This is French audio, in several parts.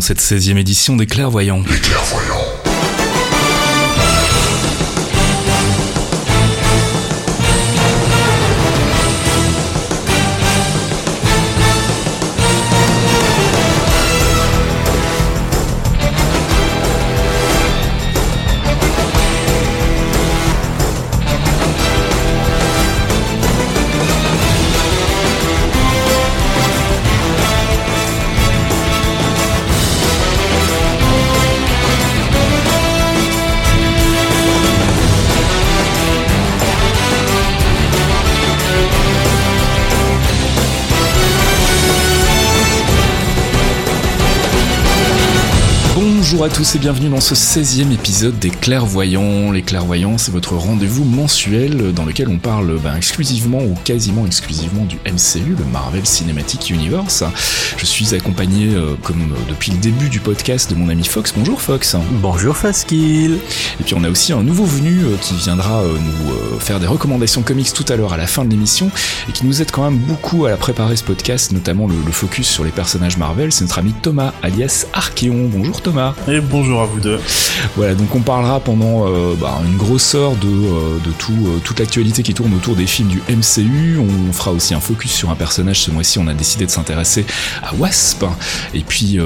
cette 16e édition des Clairvoyants. Les Clairvoyants. Tous et bienvenue dans ce 16e épisode des Clairvoyants. Les Clairvoyants, c'est votre rendez-vous mensuel dans lequel on parle ben, exclusivement ou quasiment exclusivement du MCU, le Marvel Cinematic Universe. Je suis accompagné, euh, comme euh, depuis le début du podcast, de mon ami Fox. Bonjour Fox. Bonjour Faskill. Et puis on a aussi un nouveau venu euh, qui viendra nous faire des recommandations comics tout à l'heure à la fin de l'émission et qui nous aide quand même beaucoup à préparer ce podcast, notamment le, le focus sur les personnages Marvel. C'est notre ami Thomas, alias Archeon. Bonjour Thomas bonjour à vous deux. Voilà, donc on parlera pendant euh, bah, une grosse heure de, euh, tout, euh, toute l'actualité qui tourne autour des films du MCU. On fera aussi un focus sur un personnage. Ce mois-ci, on a décidé de s'intéresser à Wasp. Et puis,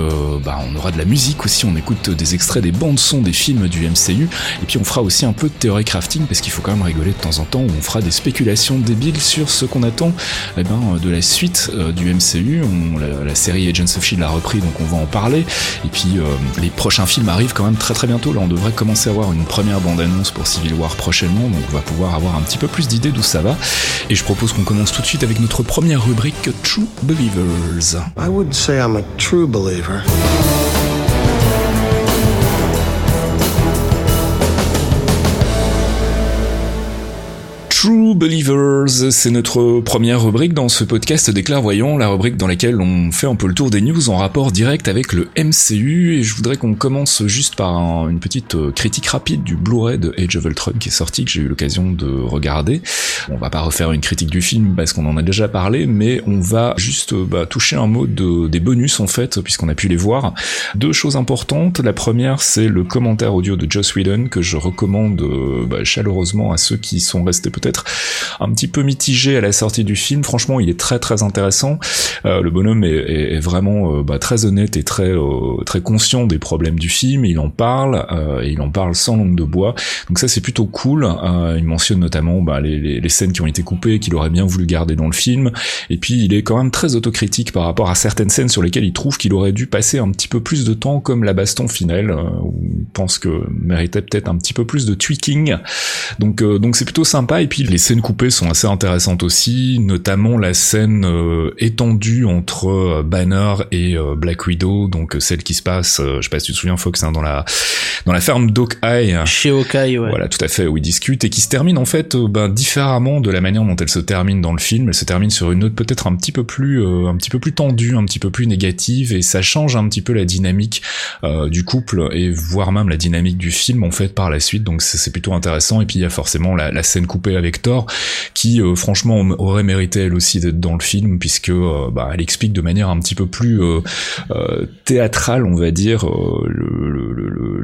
bah, on aura de la musique aussi. On écoute des extraits des bandes son des films du MCU. Et puis, on fera aussi un peu de théorie crafting parce qu'il faut quand même rigoler de temps en temps. On fera des spéculations débiles sur ce qu'on attend eh ben, de la suite du MCU. la, la, série Agents of Shield a repris, donc on va en parler. Et puis, les prochain film arrive quand même très très bientôt. Là, on devrait commencer à avoir une première bande-annonce pour Civil War prochainement, donc on va pouvoir avoir un petit peu plus d'idées d'où ça va. Et je propose qu'on commence tout de suite avec notre première rubrique True Believers. I would say I'm a true believer. True Believers, c'est notre première rubrique dans ce podcast des clairvoyants, la rubrique dans laquelle on fait un peu le tour des news en rapport direct avec le MCU, et je voudrais qu'on commence juste par une petite euh, critique rapide du Blu-ray de Age of Ultron qui est sorti, que j'ai eu l'occasion de regarder. On va pas refaire une critique du film parce qu'on en a déjà parlé, mais on va juste euh, bah, toucher un mot de, des bonus en fait, puisqu'on a pu les voir. Deux choses importantes, la première c'est le commentaire audio de Joss Whedon que je recommande euh, bah, chaleureusement à ceux qui sont restés peut-être un petit peu mitigé à la sortie du film. Franchement, il est très très intéressant. Euh, le bonhomme est, vraiment euh, bah, très honnête et très euh, très conscient des problèmes du film. Il en parle et il en parle sans langue de bois. Donc ça c'est plutôt cool. il mentionne notamment bah, les, les, scènes qui ont été coupées, qu'il aurait bien voulu garder dans le film. Et puis il est quand même très autocritique par rapport à certaines scènes sur lesquelles il trouve qu'il aurait dû passer un petit peu plus de temps, comme la baston finale, où il pense que méritait peut-être un petit peu plus de tweaking. Donc donc c'est plutôt sympa. Et puis les scènes coupées sont assez intéressantes aussi, notamment la scène euh, étendue entre euh, Banner et euh, Black Widow, donc celle qui se passe, je sais pas si tu te souviens Fox, hein, dans la dans la ferme d'Hawkeye. Chez Hawkeye, ouais. Voilà, tout à fait, où ils discutent et qui se termine en fait ben, différemment de la manière dont elle se termine dans le film. Elle se termine sur une note peut-être un petit peu plus un petit peu plus tendue, un petit peu plus négative et ça change un petit peu la dynamique du couple et voire même la dynamique du film en fait par la suite. Donc c'est plutôt intéressant et puis il y a forcément la, la scène coupée avec Thor, qui euh, franchement aurait mérité elle aussi d'être dans le film, puisque euh, bah, elle explique de manière un petit peu plus euh, théâtrale, on va dire,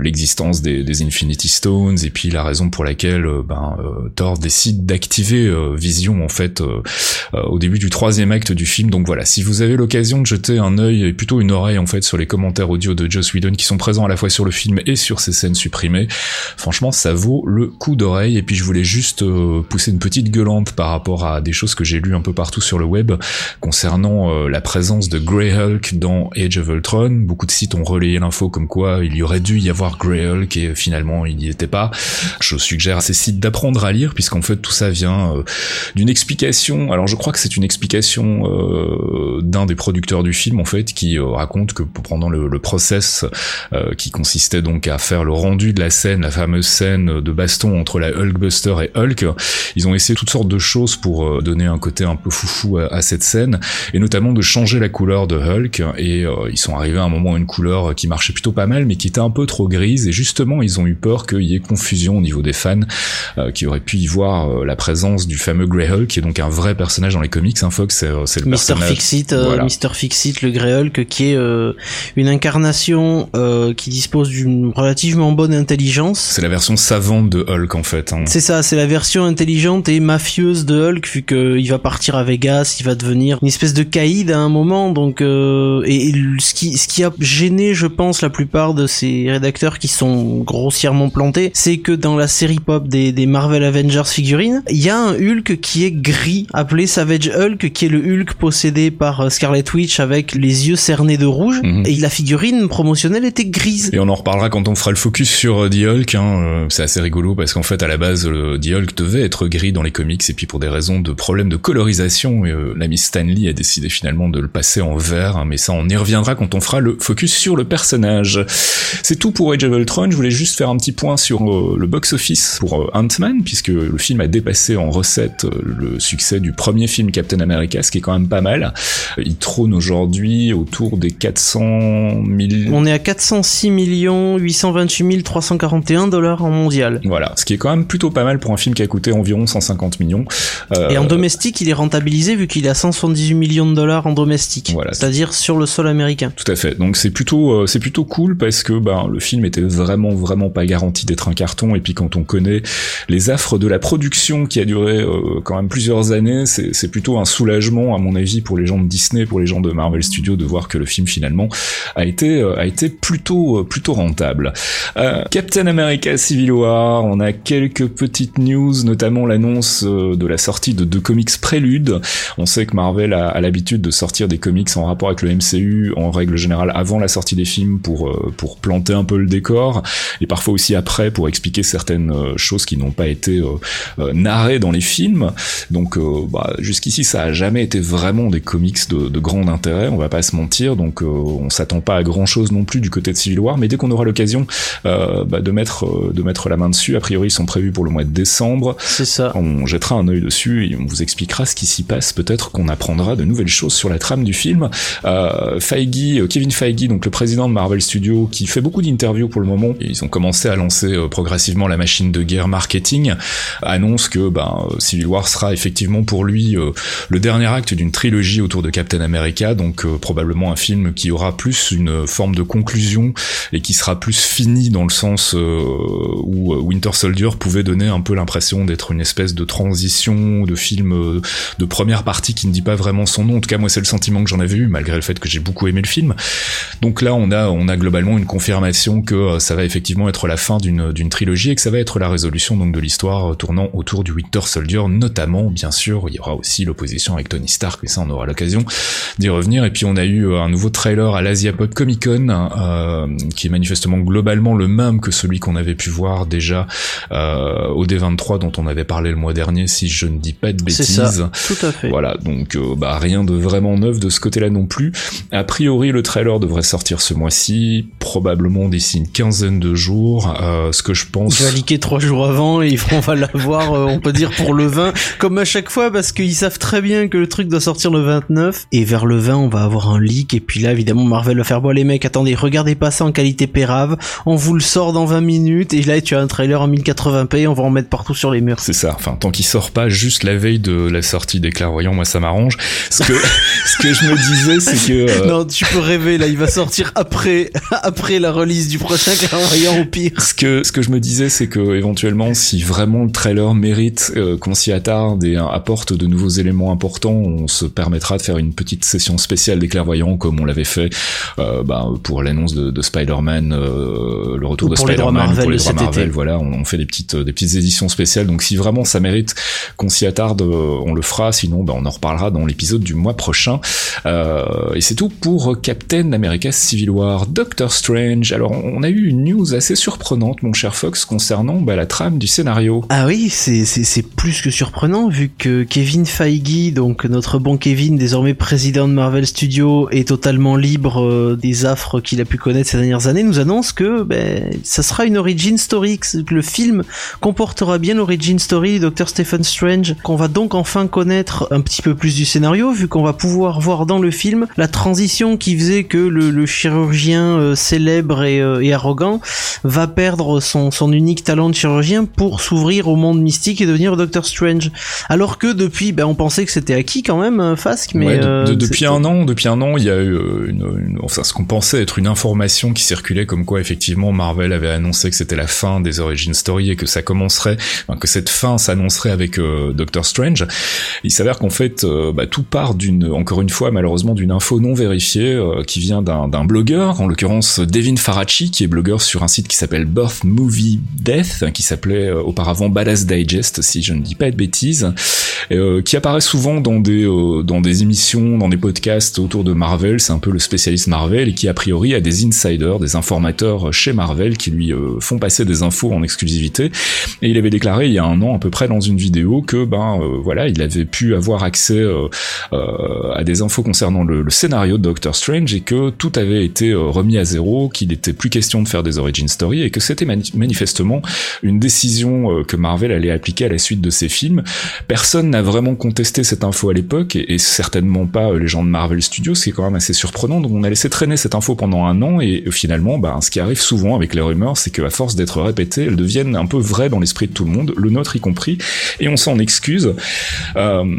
l'existence des, Infinity Stones et puis la raison pour laquelle ben, Thor décide d'activer Vision en fait au début du troisième acte du film. Donc voilà, si vous avez l'occasion de jeter un œil et plutôt une oreille en fait sur les commentaires audio de Joss Whedon qui sont présents à la fois sur le film et sur ces scènes supprimées, franchement ça vaut le coup d'oreille. Et puis je voulais juste pousser une petite gueulante par rapport à des choses que j'ai lues un peu partout sur le web concernant euh, la présence de Grey Hulk dans Age of Ultron. Beaucoup de sites ont relayé l'info comme quoi il y aurait dû y avoir Grey Hulk et finalement il n'y était pas. Je suggère à ces sites d'apprendre à lire puisqu'en fait tout ça vient euh, d'une explication. Alors je crois que c'est une explication euh, d'un des producteurs du film en fait qui raconte que pendant le, le process qui consistait donc à faire le rendu de la scène, la fameuse scène de baston entre la Hulkbuster et Hulk, ils ont essayé toutes sortes de choses pour donner un côté un peu foufou à, cette scène, et notamment de changer la couleur de Hulk. Et ils sont arrivés à un moment à une couleur qui marchait plutôt pas mal, mais qui était un peu trop grise. Et justement, ils ont eu peur qu'il y ait confusion au niveau des fans qui auraient pu y voir la présence du fameux Grey Hulk, qui est donc un vrai personnage dans les comics. Hein, Fox, c'est le Mister personnage. Fixit, Mister Fixit, le Grey Hulk, qui est une incarnation qui dispose d'une relativement bonne intelligence. C'est la version savante de Hulk en fait. Hein. C'est ça, c'est la version intelligente et mafieuse de Hulk vu qu'il va partir à Vegas, il va devenir une espèce de caïd à un moment. Donc euh, et, ce qui ce qui a gêné, je pense, la plupart de ces rédacteurs qui sont grossièrement plantés, c'est que dans la série pop des, des Marvel Avengers figurines, il y a un Hulk qui est gris, appelé Savage Hulk, qui est le Hulk possédé par euh, Scarlet Witch avec les yeux cernés de rouge. Mhm. Et la figurine promotionnelle était grise. Et on en reparlera quand on fera le focus sur euh, The Hulk. Hein, euh, c'est assez rigolo parce qu'en fait, à la base, le The Hulk devait être gris dans les comics et puis pour des raisons de problèmes de colorisation, euh, l'ami Stanley a décidé finalement de le passer en vert. Hein, mais ça, on y reviendra quand on fera le focus sur le personnage. C'est tout pour Age of Ultron. Je voulais juste faire un petit point sur le box-office pour Ant-Man puisque le film a dépassé en recette le succès du premier film Captain America, ce qui est quand même pas mal. Il trône aujourd'hui autour des 400 000... On est à 406 millions 828 341 dollars en mondial. Voilà, ce qui est quand même plutôt pas mal pour un film qui a coûté environ 150 millions. Et en euh, domestique, il est rentabilisé vu qu'il à 178 millions de dollars en domestique. Voilà. C'est-à-dire sur le sol américain. Tout à fait. Donc c'est plutôt euh, c'est plutôt cool parce que ben le film était vraiment vraiment pas garanti d'être un carton et puis quand on connaît les affres de la production qui a duré euh, quand même plusieurs années, c'est plutôt un soulagement à mon avis pour les gens de Disney, pour les gens de Marvel Studios de voir que le film finalement a été a été plutôt plutôt rentable. Euh, Captain America Civil War, on a quelques petites news, notamment l'annonce euh, de la sortie de deux comics préludes. On sait que Marvel a, l'habitude de sortir des comics en rapport avec le MCU en règle générale avant la sortie des films pour euh, pour planter un peu le décor et parfois aussi après pour expliquer certaines choses qui n'ont pas été narrées dans les films. Donc bah, jusqu'ici ça a jamais été vraiment des comics de, de grand intérêt, on va pas se mentir. Donc on s'attend pas à grand chose non plus du côté de Civil War, mais dès qu'on aura l'occasion euh, bah, de mettre euh, de mettre la main dessus. A priori, ils sont prévus pour le mois de décembre. On jettera un œil dessus et on vous expliquera ce qui s'y passe. Peut-être qu'on apprendra de nouvelles choses sur la trame du film. Euh, Feige, euh, Kevin Feige, donc le président de Marvel Studios, qui fait beaucoup d'interviews pour le moment. Ils ont commencé à lancer progressivement la machine de guerre marketing. Annonce que ben, Civil War sera effectivement pour lui le dernier acte d'une trilogie autour de Captain America, donc probablement un film qui aura plus une forme de conclusion et qui sera plus fini dans le sens euh, où euh, Winter Soldier pouvait donner un peu l'impression d'être une espèce de transition de film euh, de première partie qui ne dit pas vraiment son nom. En tout cas, moi, c'est le sentiment que j'en avais eu, malgré le fait que j'ai beaucoup aimé le film. Donc là, on a, on a globalement une confirmation que ça va effectivement être la fin d'une, d'une trilogie et que ça va être la résolution donc de l'histoire tournant autour du Winter Soldier, notamment, bien sûr, il y aura aussi l'opposition avec Tony Stark, et ça, on aura l'occasion d'y revenir. Et puis, on a eu un nouveau trailer à l'Asia Pop Comic Con, euh, qui est manifestement globalement le même que celui qu'on avait pu voir déjà euh, au D23 dont on avait parlé le mois dernier, si je ne dis pas de bêtises. Ça, tout à fait. Voilà, donc euh, bah rien de vraiment neuf de ce côté-là non plus. A priori, le trailer devrait sortir ce mois-ci, probablement d'ici une quinzaine de jours. Euh, ce que je pense. Il va liquer trois jours avant et on va l'avoir, euh, on peut dire pour le 20, comme à chaque fois, parce qu'ils savent très bien que le truc doit sortir le 29 et vers le 20, on va avoir un leak et puis là, évidemment, Marvel va faire bon les mecs, attendez, regardez pas ça en qualité pérave, on vous le sort dans 20 minutes et là tu as un trailer en 1080p, on va en mettre partout sur les murs. C'est ça. Enfin, tant qu'il sort pas juste la veille de la sortie des clairvoyants, moi ça m'arrange. Ce que ce que je me disais, c'est que euh, non, tu peux rêver là, il va sortir après après la release du prochain clairvoyant au pire. Ce que ce que je me disais, c'est que éventuellement, si vraiment le trailer mérite euh, qu'on s'y attarde et apporte de nouveaux éléments importants, on se permettra de faire une petite session spéciale des clairvoyants comme on l'avait fait euh, bah, pour l'annonce de, de Spider-Man, le retour de Spider-Man pour les droits Marvel, voilà, on, fait des petites des petites éditions spéciales. Donc si vraiment ça mérite qu'on s'y attarde, euh, on le fera. Sinon, ben, on en reparlera dans l'épisode du mois prochain. Euh, et c'est tout pour Captain America Civil War, Doctor Strange. Alors on a eu une news assez surprenante, mon cher Fox, concernant bah, la trame du scénario. Ah oui, c'est c'est plus que surprenant vu que Kevin Feige, donc notre bon Kevin, désormais président de Marvel Studios, est totalement libre euh, des affres qu'il a pu connaître ces dernières années, nous annonce que ben, ça sera une origin story, que le film comportera bien l'origin story Story, Dr Stephen Strange, qu'on va donc enfin connaître un petit peu plus du scénario, vu qu'on va pouvoir voir dans le film la transition qui faisait que le, chirurgien euh, célèbre euh, et, arrogant va perdre son, son unique talent de chirurgien pour s'ouvrir au monde mystique et devenir Doctor Strange. Alors que depuis, ben, on pensait que c'était acquis quand même, Fasque, mais depuis un an, depuis un an, il y a eu une, enfin ce qu'on pensait être une information qui circulait comme quoi effectivement Marvel avait annoncé que c'était la fin des origin story et que ça commencerait, que cette s'annoncerait avec euh, Doctor Strange. Il s'avère qu'en fait, euh, bah, tout part d'une, encore une fois, malheureusement, d'une info non vérifiée euh, qui vient d'un blogueur, en l'occurrence Devin Faraci, qui est blogueur sur un site qui s'appelle Birth Movie Death, qui s'appelait auparavant Badass Digest, si je ne dis pas de bêtises, qui apparaît souvent dans des dans des émissions, dans des podcasts autour de Marvel. C'est un peu le spécialiste Marvel et qui a priori a des insiders, des informateurs chez Marvel qui lui font passer des infos en exclusivité. Et il avait déclaré il y a un an à peu près dans une vidéo que ben euh, voilà, il avait pu avoir accès euh, euh, à des infos concernant le, scénario de Doctor Strange et que tout avait été remis à zéro, qu'il n'était plus question de faire des origin story et que c'était manifestement une décision que Marvel allait appliquer à la suite de ses films. Personne n'a vraiment contesté cette info à l'époque et, certainement pas les gens de Marvel Studios, ce qui est quand même assez surprenant. Donc on a laissé traîner cette info pendant un an et finalement, ben, ce qui arrive souvent avec les rumeurs, c'est qu'à force d'être répétées, elles deviennent un peu vraies dans l'esprit de tout le monde, le nôtre compris, et on s'en excuse. Euh,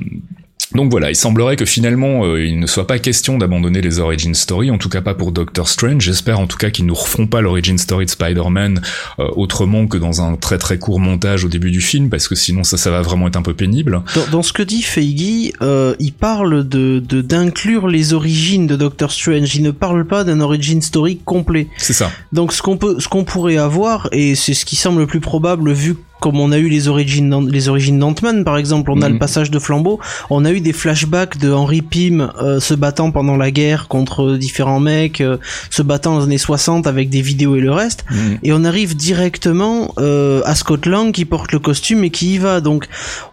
donc voilà, il semblerait que finalement euh, il ne soit pas question d'abandonner les origin story, en tout cas pas pour Doctor Strange. J'espère en tout cas qu'ils nous refont pas l'origin story de Spider-Man euh, autrement que dans un très très court montage au début du film, parce que sinon ça ça va vraiment être un peu pénible. Dans, ce que dit Feige, euh, il parle de d'inclure les origines de Doctor Strange. Il ne parle pas d'un origin story complet. C'est ça. Donc ce qu'on peut, ce qu'on pourrait avoir, et c'est ce qui semble le plus probable vu comme on a eu les origines les origines d'Ant-Man par exemple, on a le mhm. passage de flambeau, on a eu des flashbacks de Henry Pym euh, se battant pendant la guerre contre différents mecs, euh, se battant dans les années 60 avec des vidéos et le reste, mhm. et on arrive directement euh, à Scott Lang qui porte le costume et qui y va. Donc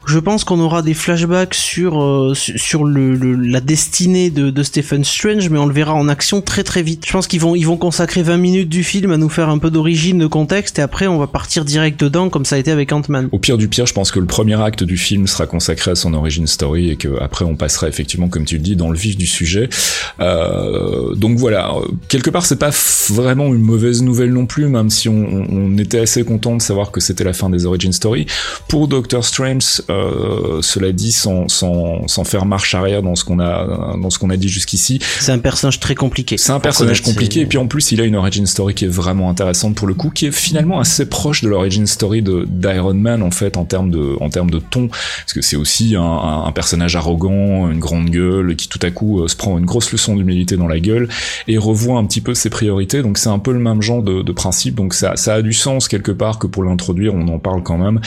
je pense qu'on aura des flashbacks sur sur le, la destinée de, de Stephen Strange, mais on le verra en action très très vite. Je pense qu'ils vont ils vont consacrer 20 minutes du film à nous faire un peu d'origine, de contexte, et après on va partir direct dedans comme ça a été avec Ant-Man. Au pire du pire, je pense que le premier acte du film sera consacré à son origin story et que après on passera effectivement, comme tu le dis, dans le vif du sujet. Euh, donc voilà, quelque part c'est pas vraiment une mauvaise nouvelle non plus, même si on, on était assez content de savoir que c'était la fin des origin story. Pour Doctor Strange, euh, cela dit, sans, sans, sans faire marche arrière dans ce qu'on a dans ce qu'on a dit jusqu'ici. C'est un personnage très compliqué. C'est un personnage compliqué et puis en plus il a une origin story qui est vraiment intéressante pour le coup, qui est finalement assez proche de l'origin story de Iron Man en fait en termes de en termes de ton. Parce que c'est aussi un, un, personnage arrogant une grande gueule qui tout à coup euh, se prend une grosse leçon d'humilité dans la gueule et revoit un petit peu ses priorités. Donc c'est un peu le même genre de, de, principe. Donc ça, ça a du sens quelque part que pour l'introduire on en parle quand même.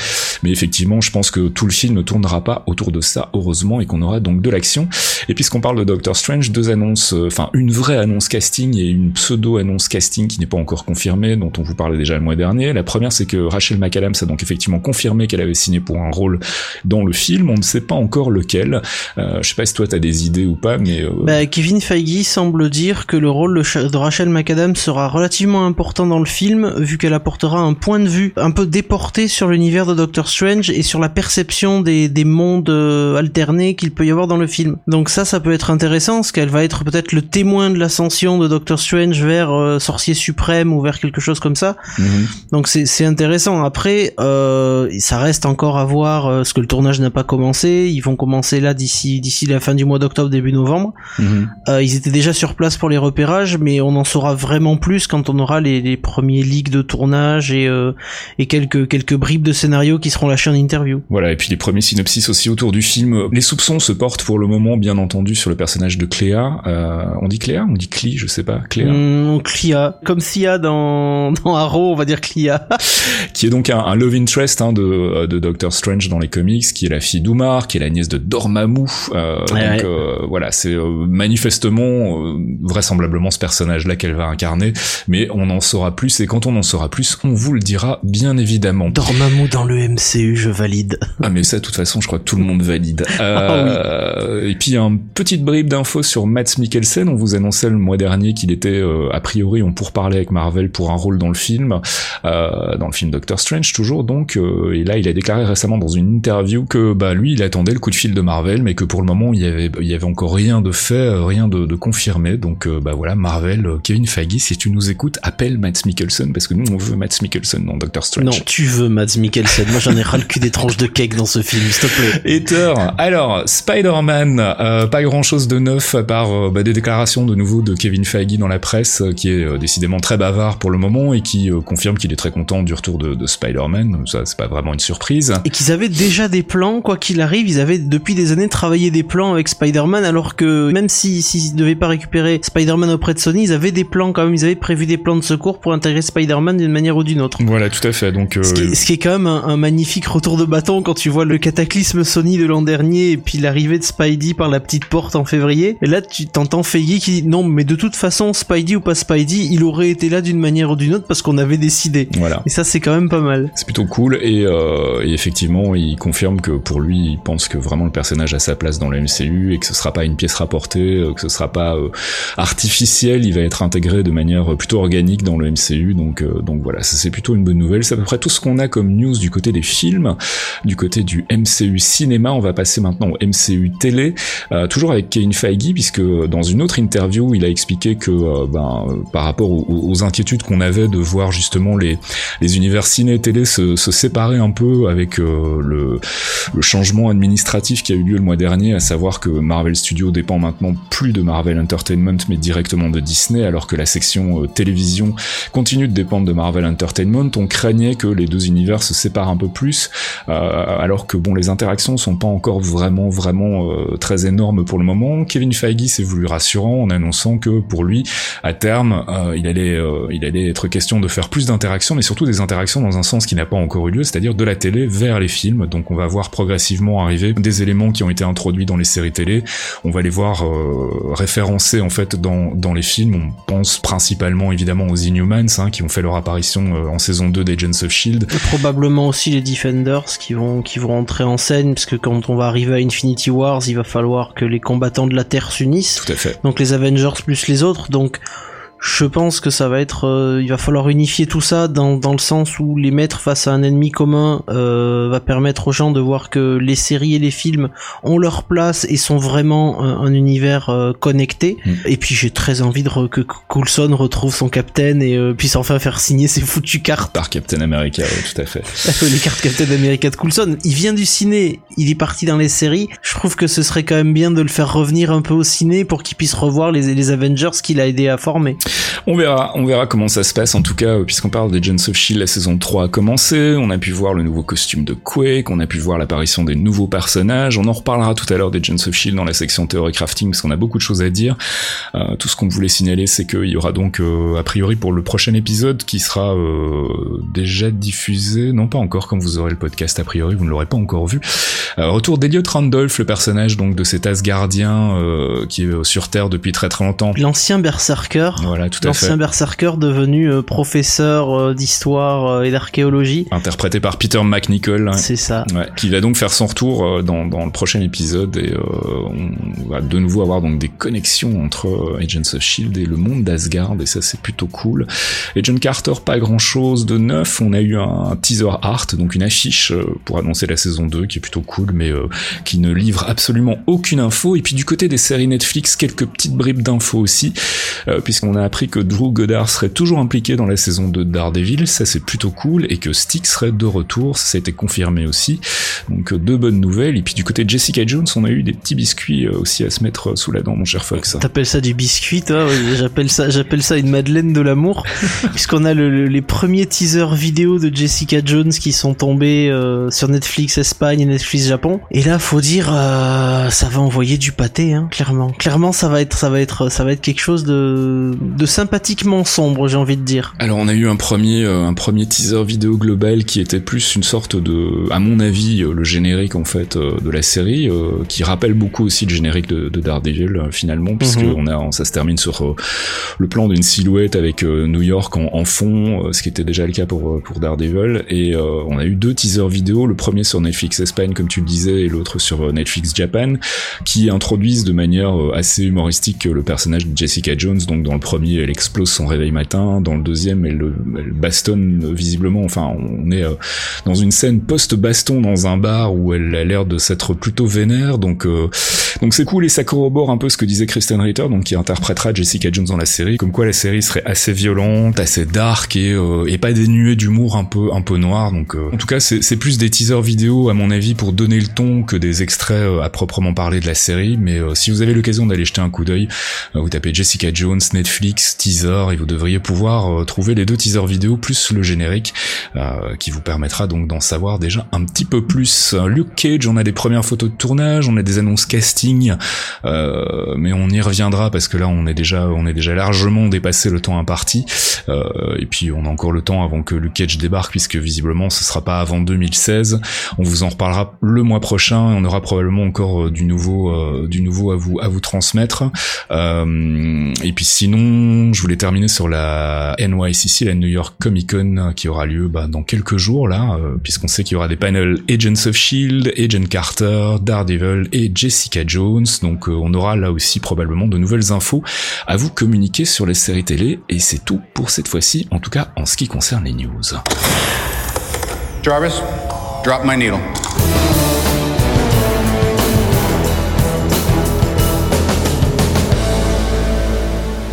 Mais effectivement je pense que tout le film ne tournera pas autour de ça heureusement et qu'on aura donc de l'action. Et puisqu'on parle de Doctor Strange deux annonces euh, enfin une vraie annonce casting et une pseudo annonce casting qui n'est pas encore confirmée dont on vous parlait déjà le mois dernier. La première c'est que Rachel McAdams a donc effectivement confirmé qu'elle avait signé pour un rôle dans le film. On ne sait pas encore lequel. Euh, je sais pas si toi t'as des idées ou pas, mais euh, bah, Kevin Feige semble dire que le rôle de Rachel McAdams sera relativement important dans le film, vu qu'elle apportera un point de vue un peu déporté sur l'univers de Doctor Strange et sur la perception des, des mondes euh, alternés qu'il peut y avoir dans le film. Donc ça, ça peut être intéressant, parce qu'elle va être peut-être le témoin de l'ascension de Doctor Strange vers euh, Sorcier Suprême ou vers quelque chose comme ça. Mhm. Donc c'est intéressant. Après, euh, ça reste encore à voir, euh, parce que le tournage n'a pas commencé. Ils vont commencer là d'ici d'ici la fin du mois d'octobre, début novembre. Mhm. Euh, ils étaient déjà sur place pour les repérages, mais on en saura vraiment plus quand on aura les, les premiers leaks de tournage et euh, et quelques quelques bribes de scénario qui seront lâchés en interview. Voilà, et puis les premiers synopsis aussi autour du film. Les soupçons se portent pour le moment, bien entendu, sur le personnage de Cléa. on dit Cléa, on dit Cli, je sais pas. Cléa. Mmh, comme s'il y a dans dans Arrow, on va dire Cléa. qui est donc un, un love interest hein, de, euh, de Doctor Strange dans les comics, qui est la fille d'Oumar, qui est la nièce de Dormammu. Euh, donc euh, voilà, c'est manifestement, vraisemblablement ce personnage-là qu'elle va incarner, mais on en saura plus, et quand on en saura plus, on vous le dira bien évidemment. Dormammu dans le MCU, je valide. ah mais ça, de toute façon, je crois que tout le monde valide. Ah et puis un petite bribe d'infos sur Matt Mikkelsen, on vous annonçait le mois dernier qu'il était a priori on pourparlait avec Marvel pour un rôle dans le film, dans le film Doctor Strange toujours donc, et là il a déclaré récemment dans une interview que bah lui il attendait le coup de fil de Marvel, mais que pour le moment il y avait il y avait encore rien de fait, rien de, de confirmé. Donc bah voilà Marvel, Kevin Feige, si tu nous écoutes, appelle Matt Mikkelsen parce que nous on veut Matt Mikkelsen dans Doctor Strange. Non, tu veux Matt Mikkelsen. Moi j'en ai ras le cul des tranches de cake dans ce film, s'il te plaît. Ether. Alors Spider-Man, euh, pas grand chose de neuf à part euh, bah, des déclarations de nouveau de Kevin Feige dans la presse, euh, qui est décidément très bavard pour le moment et qui confirme qu'il est très content du retour de, de Spider-Man. Ça c'est pas vraiment une surprise. Et qu'ils avaient déjà des plans, quoi qu'il arrive, ils avaient depuis des années travaillé des plans avec Spider-Man, alors que même si s'ils devaient pas récupérer Spider-Man auprès de Sony, ils avaient des plans quand même, ils avaient prévu des plans de secours pour intégrer Spider-Man d'une manière ou d'une autre. Voilà, tout à fait. Donc ce, qui est, quand même un, un magnifique retour de bâton quand tu vois le cataclysme Sony de l'an dernier et puis l'arrivée de Spidey par la petite porte en février. Et là, tu t'entends Feige qui dit non, mais de toute façon, Spidey ou pas Spidey, il aurait été là d'une manière ou d'une autre parce qu'on avait décidé. Voilà. Et ça, c'est quand même pas mal. C'est plutôt cool et, euh, et, effectivement, il confirme que pour lui, il pense que vraiment le personnage a sa place dans la MCU et que ce sera pas une pièce rapportée, euh, que ce sera pas euh, artificiel, il va être intégré de manière plutôt organique dans le MCU. Donc, euh, donc voilà, ça c'est plutôt une bonne nouvelle. C'est à peu près tout ce qu'on a comme news du côté des films, du côté du MCU cinéma. On va passer maintenant au MCU télé, euh, toujours avec Kevin Feige, puisque dans une autre interview, il a expliqué que euh, ben, par rapport aux, inquiétudes qu'on avait de voir justement les, les univers ciné télé se, se séparer un peu avec euh, le, changement administratif qui a eu lieu le mois dernier, à savoir que Marvel Studios dépend maintenant plus de Marvel Entertainment mais directement de Disney, alors que la section télévision continue de dépendre de Marvel Entertainment. On craignait que les deux univers se séparent un peu plus, alors que bon, les interactions sont pas encore vraiment vraiment euh, très énormes pour le moment. Kevin Feige s'est voulu rassurant en annonçant que pour lui, à terme, euh, il allait euh, il allait être question de faire plus d'interactions, mais surtout des interactions dans un sens qui n'a pas encore eu lieu, c'est-à-dire de la télé vers les films. Donc on va voir progressivement arriver des éléments qui ont été introduits dans les séries télé. On va les voir référencés en fait dans dans les films. On pense principalement évidemment aux Inhumans hein, qui ont fait leur apparition en saison 2 d'Agents of Shield. Et probablement aussi les Defenders qui vont qui vont entrer en scène parce que quand on va arriver à Infinity Wars, il va falloir que les combattants de la Terre s'unissent. Tout à fait. Donc les Avengers plus les autres. Donc je pense que ça va être, euh, il va falloir unifier tout ça dans, dans le sens où les mettre face à un ennemi commun euh, va permettre aux gens de voir que les séries et les films ont leur place et sont vraiment un, univers euh, connecté. Mm. Et puis j'ai très envie de que Coulson retrouve son Captain et euh, puisse enfin faire signer ses foutues cartes. Par Captain America, tout à fait. les cartes Captain America de Coulson. Il vient du ciné, il est parti dans les séries. Je trouve que ce serait quand même bien de le faire revenir un peu au ciné pour qu'il puisse revoir les, les Avengers qu'il a aidé à former. On verra, on verra comment ça se passe. En tout cas, euh, puisqu'on parle des Agents of Shield, la saison 3 a commencé. On a pu voir le nouveau costume de Quake, on a pu voir l'apparition des nouveaux personnages. On en reparlera tout à l'heure des Agents of Shield dans la section théorie crafting, parce qu'on a beaucoup de choses à dire. Euh, tout ce qu'on voulait signaler, c'est qu'il y aura donc, euh, a priori, pour le prochain épisode, qui sera déjà diffusé, non pas encore, quand vous aurez le podcast, a priori, vous ne l'aurez pas encore vu. retour d'Eliot Randolph, le personnage donc de cet Asgardien qui est sur Terre depuis très très longtemps. L'ancien berserker. Voilà, tout à L'ancien berserker devenu euh, professeur euh, d'histoire euh, et d'archéologie. Interprété par Peter McNichol. Hein. C'est ça. Ouais, qui va donc faire son retour dans, dans le prochain épisode et on va de nouveau avoir donc des connexions entre Agents of Shield et le monde d'Asgard et ça c'est plutôt cool. Et John Carter, pas grand chose de neuf. On a eu un, teaser art, donc une affiche pour annoncer la saison 2 qui est plutôt cool mais qui ne livre absolument aucune info. Et puis du côté des séries Netflix, quelques petites bribes d'infos aussi, puisqu'on a appris que Drew Goddard serait toujours impliqué dans la saison de Daredevil, ça c'est plutôt cool, et que Stick serait de retour, ça a été confirmé aussi. Donc euh, deux bonnes nouvelles. Et puis du côté de Jessica Jones, on a eu des petits biscuits euh, aussi à se mettre euh, sous la dent, mon cher Fox. T'appelles ça du biscuit, toi J'appelle ça, j'appelle ça une Madeleine de l'amour, puisqu'on a les premiers teasers vidéo de Jessica Jones qui sont tombés sur Netflix Espagne et Netflix Japon. Et là, faut dire, ça va envoyer du pâté, hein, clairement. Clairement, ça va être, ça va être, ça va être quelque chose de, de sympathiquement sombre, j'ai envie de dire. Alors on a eu un premier, euh, un premier teaser vidéo global qui était plus une sorte de, à mon avis, euh, le générique en fait euh, de la série, qui rappelle beaucoup aussi le générique de, de Daredevil finalement, puisque mhm. on a, ça se termine sur le plan d'une silhouette avec New York en, en fond, ce qui était déjà le cas pour pour Daredevil, et on a eu deux teasers vidéo, le premier sur Netflix Espagne comme tu le disais, et l'autre sur Netflix Japan, qui introduisent de manière assez humoristique le personnage de Jessica Jones. Donc dans le premier premier, elle explose son réveil matin. Dans le deuxième, elle, elle bastonne visiblement. Enfin, on est dans une scène post-baston dans un bar où elle a l'air de s'être plutôt vénère. Donc, donc c'est cool et ça corrobore un peu ce que disait Kristen Ritter, donc qui interprétera Jessica Jones dans la série, comme quoi la série serait assez violente, assez dark et, et pas dénuée d'humour un peu un peu noir. Donc, en tout cas, c'est plus des teasers vidéo à mon avis pour donner le ton que des extraits à proprement parler de la série. Mais si vous avez l'occasion d'aller jeter un coup d'œil, vous tapez Jessica Jones, Netflix, teaser, et vous devriez pouvoir trouver les deux teasers vidéo plus le générique, qui vous permettra donc d'en savoir déjà un petit peu plus. Luke Cage, on a des premières photos de tournage, on a des annonces casting, euh, mais on y reviendra parce que là on est déjà on est déjà largement dépassé le temps imparti. Euh, et puis on a encore le temps avant que Luke Cage débarque puisque visiblement ce sera pas avant 2016. On vous en reparlera le mois prochain. On aura probablement encore euh, du nouveau euh, du nouveau à vous à vous transmettre. Euh, et puis sinon, je voulais terminer sur la NYCC, la New York Comic Con, qui aura lieu bah, dans quelques jours là, puisqu'on sait qu'il y aura des panels Agents of Shield, Agent Carter, Daredevil et Jessica Jones. Donc on aura là aussi probablement de nouvelles infos à vous communiquer sur les séries télé. Et c'est tout pour cette fois-ci, en tout cas en ce qui concerne les news. Jarvis, drop my needle.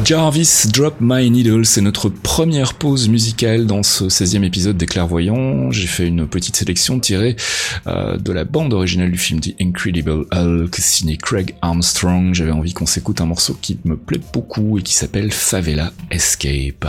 Jarvis Drop My Needle, c'est notre première pause musicale dans ce 16e épisode des Clairvoyants. J'ai fait une petite sélection tirée euh, de la bande originale du film The Incredible Hulk, signé Craig Armstrong. J'avais envie qu'on s'écoute un morceau qui me plaît beaucoup et qui s'appelle Favela Escape.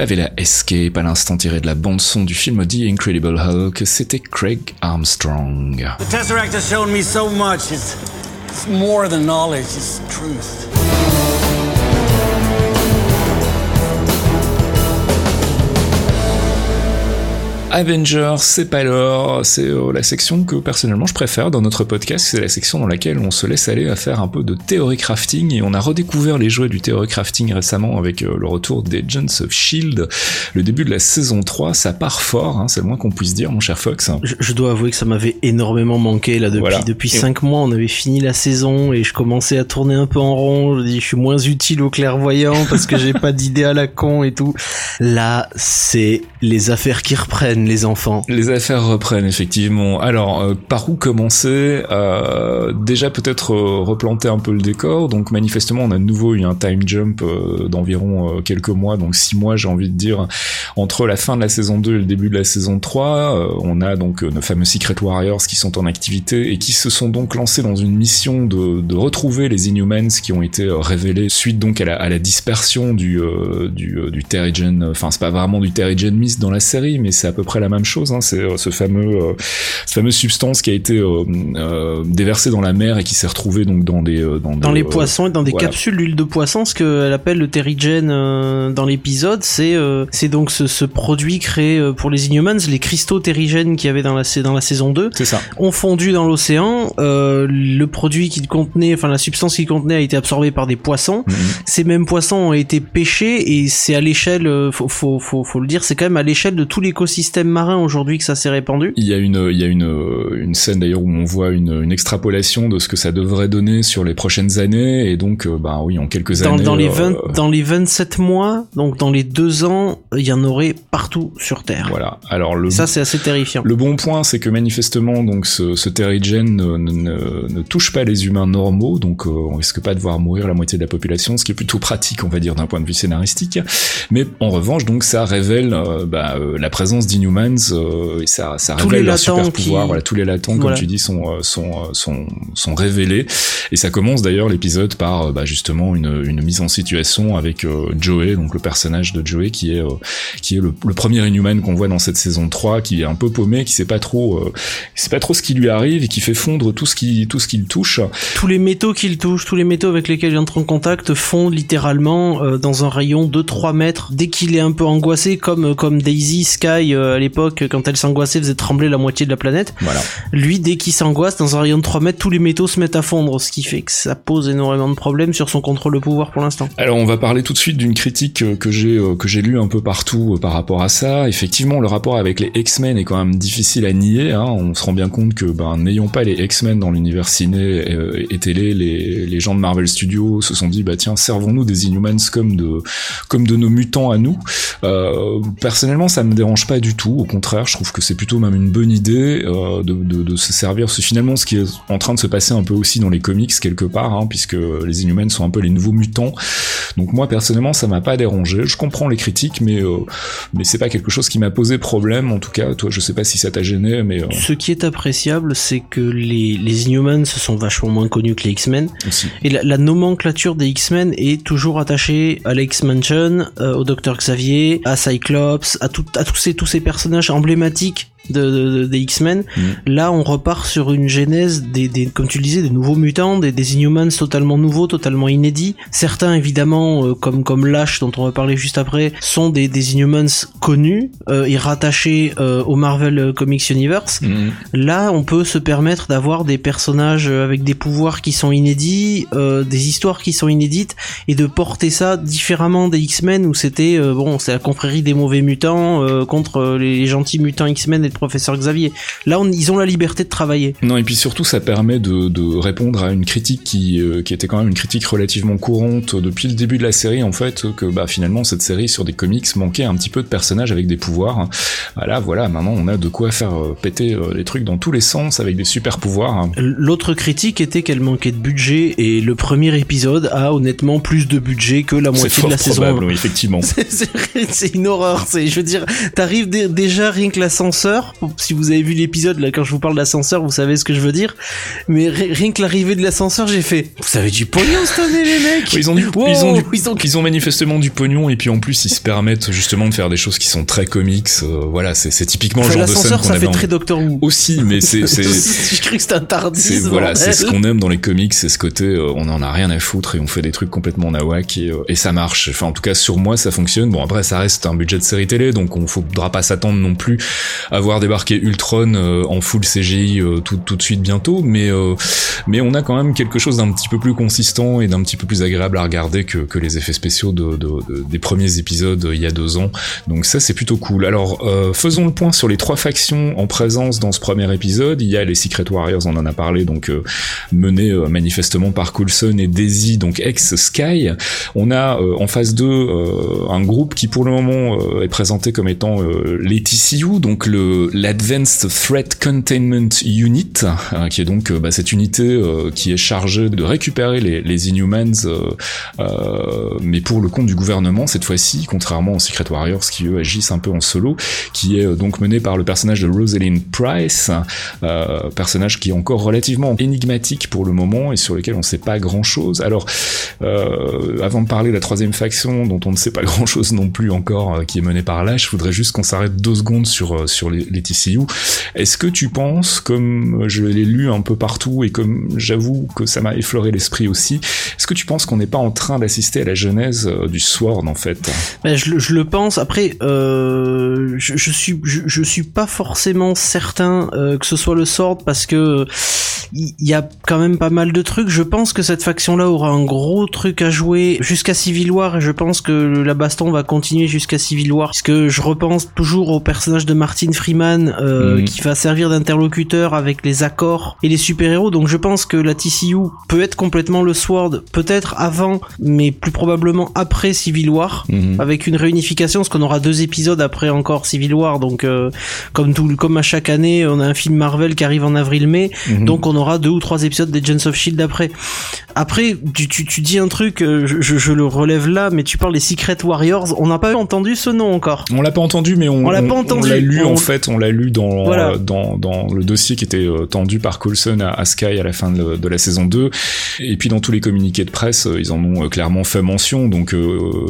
Favela Escape, à l'instant tiré de la bande-son du film The Incredible Hulk, c'était Craig Armstrong. The Tesseract has shown me so much. It's, it's more than knowledge, it's truth. Avengers, c'est pas l'heure, c'est euh, la section que personnellement je préfère dans notre podcast, c'est la section dans laquelle on se laisse aller à faire un peu de théorie crafting et on a redécouvert les jouets du théorie crafting récemment avec euh, le retour des Agents of Shield, le début de la saison 3, ça part fort, hein, c'est le moins qu'on puisse dire mon cher Fox. Je, dois avouer que ça m'avait énormément manqué là depuis depuis 5 mois, on avait fini la saison et je commençais à tourner un peu en rond, je dis je suis moins utile au clairvoyant parce que j'ai pas d'idée à la con et tout. Là, c'est les affaires qui reprennent les enfants. Les affaires reprennent effectivement. Alors, euh, par où commencer? Euh, Déjà peut-être euh, replanter un peu le décor. Donc manifestement, on a de nouveau eu un time jump d'environ quelques mois, donc six mois, j'ai envie de dire, entre la fin de la saison 2 et le début de la saison 3. on a donc nos fameux Secret Warriors qui sont en activité et qui se sont donc lancés dans une mission de, de retrouver les Inhumans qui ont été révélés suite donc à la, à la dispersion du du, du Terrigen. Enfin, c'est pas vraiment du Terrigen Mist dans la série, mais c'est à peu près la même chose. Hein. C'est euh, ce fameux, euh, cette fameuse substance qui a été euh, déversée dans la mer et qui s'est retrouvée donc dans des dans, dans les poissons et dans des capsules d'huile de poisson. Ce qu'elle appelle le terrigen dans l'épisode, c'est c'est donc ce, ce, produit créé pour les Inhumans, les cristaux terrigènes qu'il y avait dans la dans la saison 2, c'est ça. ont fondu dans l'océan. le produit qu'il contenait, enfin la substance qu'il contenait a été absorbée par des poissons. Mhm. Ces mêmes poissons ont été pêchés et c'est à l'échelle, faut, faut, faut, faut le dire, c'est quand même à l'échelle de tout l'écosystème marin aujourd'hui que ça s'est répandu? Il y a une, il y a une, une scène d'ailleurs où on voit une, une extrapolation de ce que ça devrait donner sur les prochaines années et donc, euh, bah oui, en quelques dans, années. Dans les 20, euh, dans les 27 mois, donc dans les deux ans, il y en aurait partout sur Terre. Voilà. Alors le. Ça c'est assez terrifiant. Le bon point, c'est que manifestement, donc ce, ce terrigen ne, ne, ne, touche pas les humains normaux, donc euh, on risque pas de voir mourir la moitié de la population, ce qui est plutôt pratique, on va dire, d'un point de vue scénaristique. Mais en revanche, donc ça révèle bah, la présence d'inhumains euh, et ça, ça révèle leur super pouvoir. Voilà, tous les latents, comme tu dis, sont, euh, sont, euh, sont, sont révélés. Et ça commence d'ailleurs l'épisode par bah, justement une, une mise en situation avec Joey, donc le personnage de Joey qui est qui est le, premier Inhuman qu'on voit dans cette saison 3, qui est un peu paumé, qui sait pas trop, c'est pas trop ce qui lui arrive et qui fait fondre tout ce qui tout ce qu'il touche. Tous les métaux qu'il touche, tous les métaux avec lesquels il entre en contact fondent littéralement dans un rayon de 3 mètres dès qu'il est un peu angoissé, comme comme Daisy, Sky l'époque, quand elle s'angoissait, faisait trembler la moitié de la planète. Voilà. Lui, dès qu'il s'angoisse, dans un rayon de 3 mètres, tous les métaux se mettent à fondre, ce qui fait que ça pose énormément de problèmes sur son contrôle de pouvoir pour l'instant. Alors, on va parler tout de suite d'une critique euh, que j'ai euh, que j'ai lu un peu partout euh, par rapport à ça. Effectivement, le rapport avec les X-Men est quand même difficile à nier. Hein. On se rend bien compte que, ben, n'ayant pas les X-Men dans l'univers ciné et, télé, les, les gens de Marvel Studios se sont dit, bah tiens, servons-nous des Inhumans comme de comme de nos mutants à nous. Euh, personnellement, ça me dérange pas du tout. Au contraire, je trouve que c'est plutôt même une bonne idée euh, de, de, de, se servir. C'est finalement ce qui est en train de se passer un peu aussi dans les comics quelque part, hein, puisque les Inhumans sont un peu les nouveaux mutants. Donc moi personnellement, ça m'a pas dérangé. Je comprends les critiques, mais euh, mais c'est pas quelque chose qui m'a posé problème. En tout cas, toi, je sais pas si ça t'a gêné, mais euh, ce qui est appréciable, c'est que les les Inhumans sont vachement moins connus que les X-Men. Et la, la, nomenclature des X-Men est toujours attachée à l'X-Mansion, euh, au Docteur Xavier, à Cyclops, à tout à tous ces tous ces personnages personnage emblématique de, des X-Men. Mm. Là, on repart sur une genèse des, des, comme tu le disais, des nouveaux mutants, des, des Inhumans totalement nouveaux, totalement inédits. Certains, évidemment, euh, comme comme Lash, dont on va parler juste après, sont des, des Inhumans connus euh, et rattachés euh, au Marvel Comics Universe. Mm. Là, on peut se permettre d'avoir des personnages avec des pouvoirs qui sont inédits, des histoires qui sont inédites, et de porter ça différemment des X-Men où c'était bon, c'est la confrérie des mauvais mutants contre les gentils mutants X-Men professeur Xavier. Là, on, ils ont la liberté de travailler. Non, et puis surtout, ça permet de, de répondre à une critique qui, euh, qui était quand même une critique relativement courante depuis le début de la série, en fait, que bah, finalement, cette série sur des comics manquait un petit peu de personnages avec des pouvoirs. Voilà, voilà, maintenant, on a de quoi faire euh, péter euh, les trucs dans tous les sens avec des super pouvoirs. L'autre critique était qu'elle manquait de budget, et le premier épisode a honnêtement plus de budget que la moitié de la probable, saison. Oui, effectivement. c'est une horreur. C'est, je veux dire, t'arrives déjà rien que l'ascenseur l'ascenseur. Si vous avez vu l'épisode là, quand je vous parle d'ascenseur, vous savez ce que je veux dire. Mais rien que l'arrivée de l'ascenseur, j'ai fait. Vous avez du pognon cette année, les mecs. ils ont du, ils ont du, ils ont... manifestement du pognon et puis en plus ils se permettent justement de faire des choses qui sont très comics. Euh, voilà, c'est typiquement le genre de scène qu'on ça fait très Doctor Who. Aussi, mais c'est c'est. je cru que c'était un tardis. Voilà, c'est ce qu'on aime dans les comics, c'est ce côté euh, on en a rien à foutre et on fait des trucs complètement nawak et, et ça marche. Enfin, en tout cas sur moi ça fonctionne. Bon après ça reste un budget de série télé, donc on faudra pas s'attendre non plus à voir débarquer Ultron euh, en full CGI euh, tout, tout de suite bientôt, mais euh, mais on a quand même quelque chose d'un petit peu plus consistant et d'un petit peu plus agréable à regarder que, que les effets spéciaux de, de, des premiers épisodes il y a deux ans. Donc ça c'est plutôt cool. Alors faisons le point sur les trois factions en présence dans ce premier épisode. Il y a les Secret Warriors, on en a parlé, donc menés manifestement par Coulson et Daisy, donc ex Sky. On a en phase 2 un groupe qui pour le moment est présenté comme étant les TCU, donc le l'Advanced Threat Containment Unit, euh, qui est donc euh, bah, cette unité euh, qui est chargée de récupérer les, Inhumans, mais pour le compte du gouvernement cette fois-ci, contrairement aux Secret Warriors qui eux agissent un peu en solo, qui est donc mené par le personnage de Rosalind Price, personnage qui est encore relativement énigmatique pour le moment et sur lequel on ne sait pas grand-chose. Alors, avant de parler de la troisième faction dont on ne sait pas grand-chose non plus encore, qui est menée par là, je voudrais juste qu'on s'arrête deux secondes sur sur les, les TCU. Est-ce que tu penses, comme je l'ai lu un peu partout et comme j'avoue que ça m'a effleuré l'esprit aussi, est-ce que tu penses qu'on n'est pas en train d'assister à la genèse euh, du Sword en fait? Ben, je, le pense. Après, euh, je, je, suis je, suis pas forcément certain euh, que ce soit le Sword parce que il y, a quand même pas mal de trucs. Je pense que cette faction-là aura un gros truc à jouer jusqu'à Civil War et je pense que la baston va continuer jusqu'à Civil War. Parce que je repense toujours au personnage de Martin Freeman euh, mhm. qui va servir d'interlocuteur avec les accords et les super-héros. Donc je pense que la TCU peut être complètement le Sword, peut-être avant, mais plus probablement après Civil War, mhm. avec une réunification, parce qu'on aura deux épisodes après encore Civil War. Donc euh, comme tout, comme à chaque année, on a un film Marvel qui arrive en avril-mai, mhm. donc on aura deux ou trois épisodes des Agents of Shield après. Après, tu, tu, tu dis un truc, euh, je, je, le relève là, mais tu parles des Secret Warriors. On n'a pas entendu ce nom encore. On l'a pas entendu, mais on, l'a pas entendu. On l'a lu en fait, on l'a lu dans, euh, dans, dans le dossier qui était euh, tendu par Coulson à, Sky à la fin de, de, la saison 2. Et puis dans tous les communiqués de presse, ils en ont clairement fait mention, donc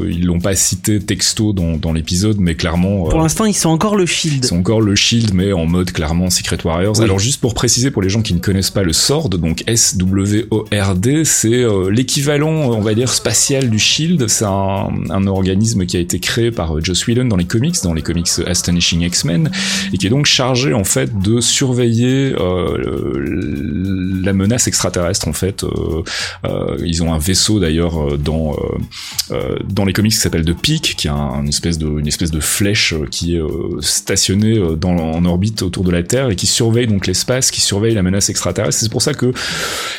ils l'ont pas cité texto dans, dans l'épisode, mais clairement. Pour l'instant, ils sont encore le Shield. Ils sont encore le Shield, mais en mode clairement Secret Warriors. Alors juste pour préciser pour les gens qui ne connaissent pas le SWORD, donc S-W-O-R-D, c'est euh, l'équivalent, on va dire, spatial du Shield. C'est un, un, organisme qui a été créé par euh, Joss Whedon dans les comics, dans les comics Astonishing X-Men, et qui est donc chargé en fait de surveiller euh, la menace extraterrestre. En fait, euh, ils ont un vaisseau d'ailleurs dans dans les comics qui s'appelle The Peak, qui est un, une espèce de une espèce de flèche qui est stationnée dans en orbite autour de la Terre et qui surveille donc l'espace, qui surveille la menace extraterrestre. C'est pour ça que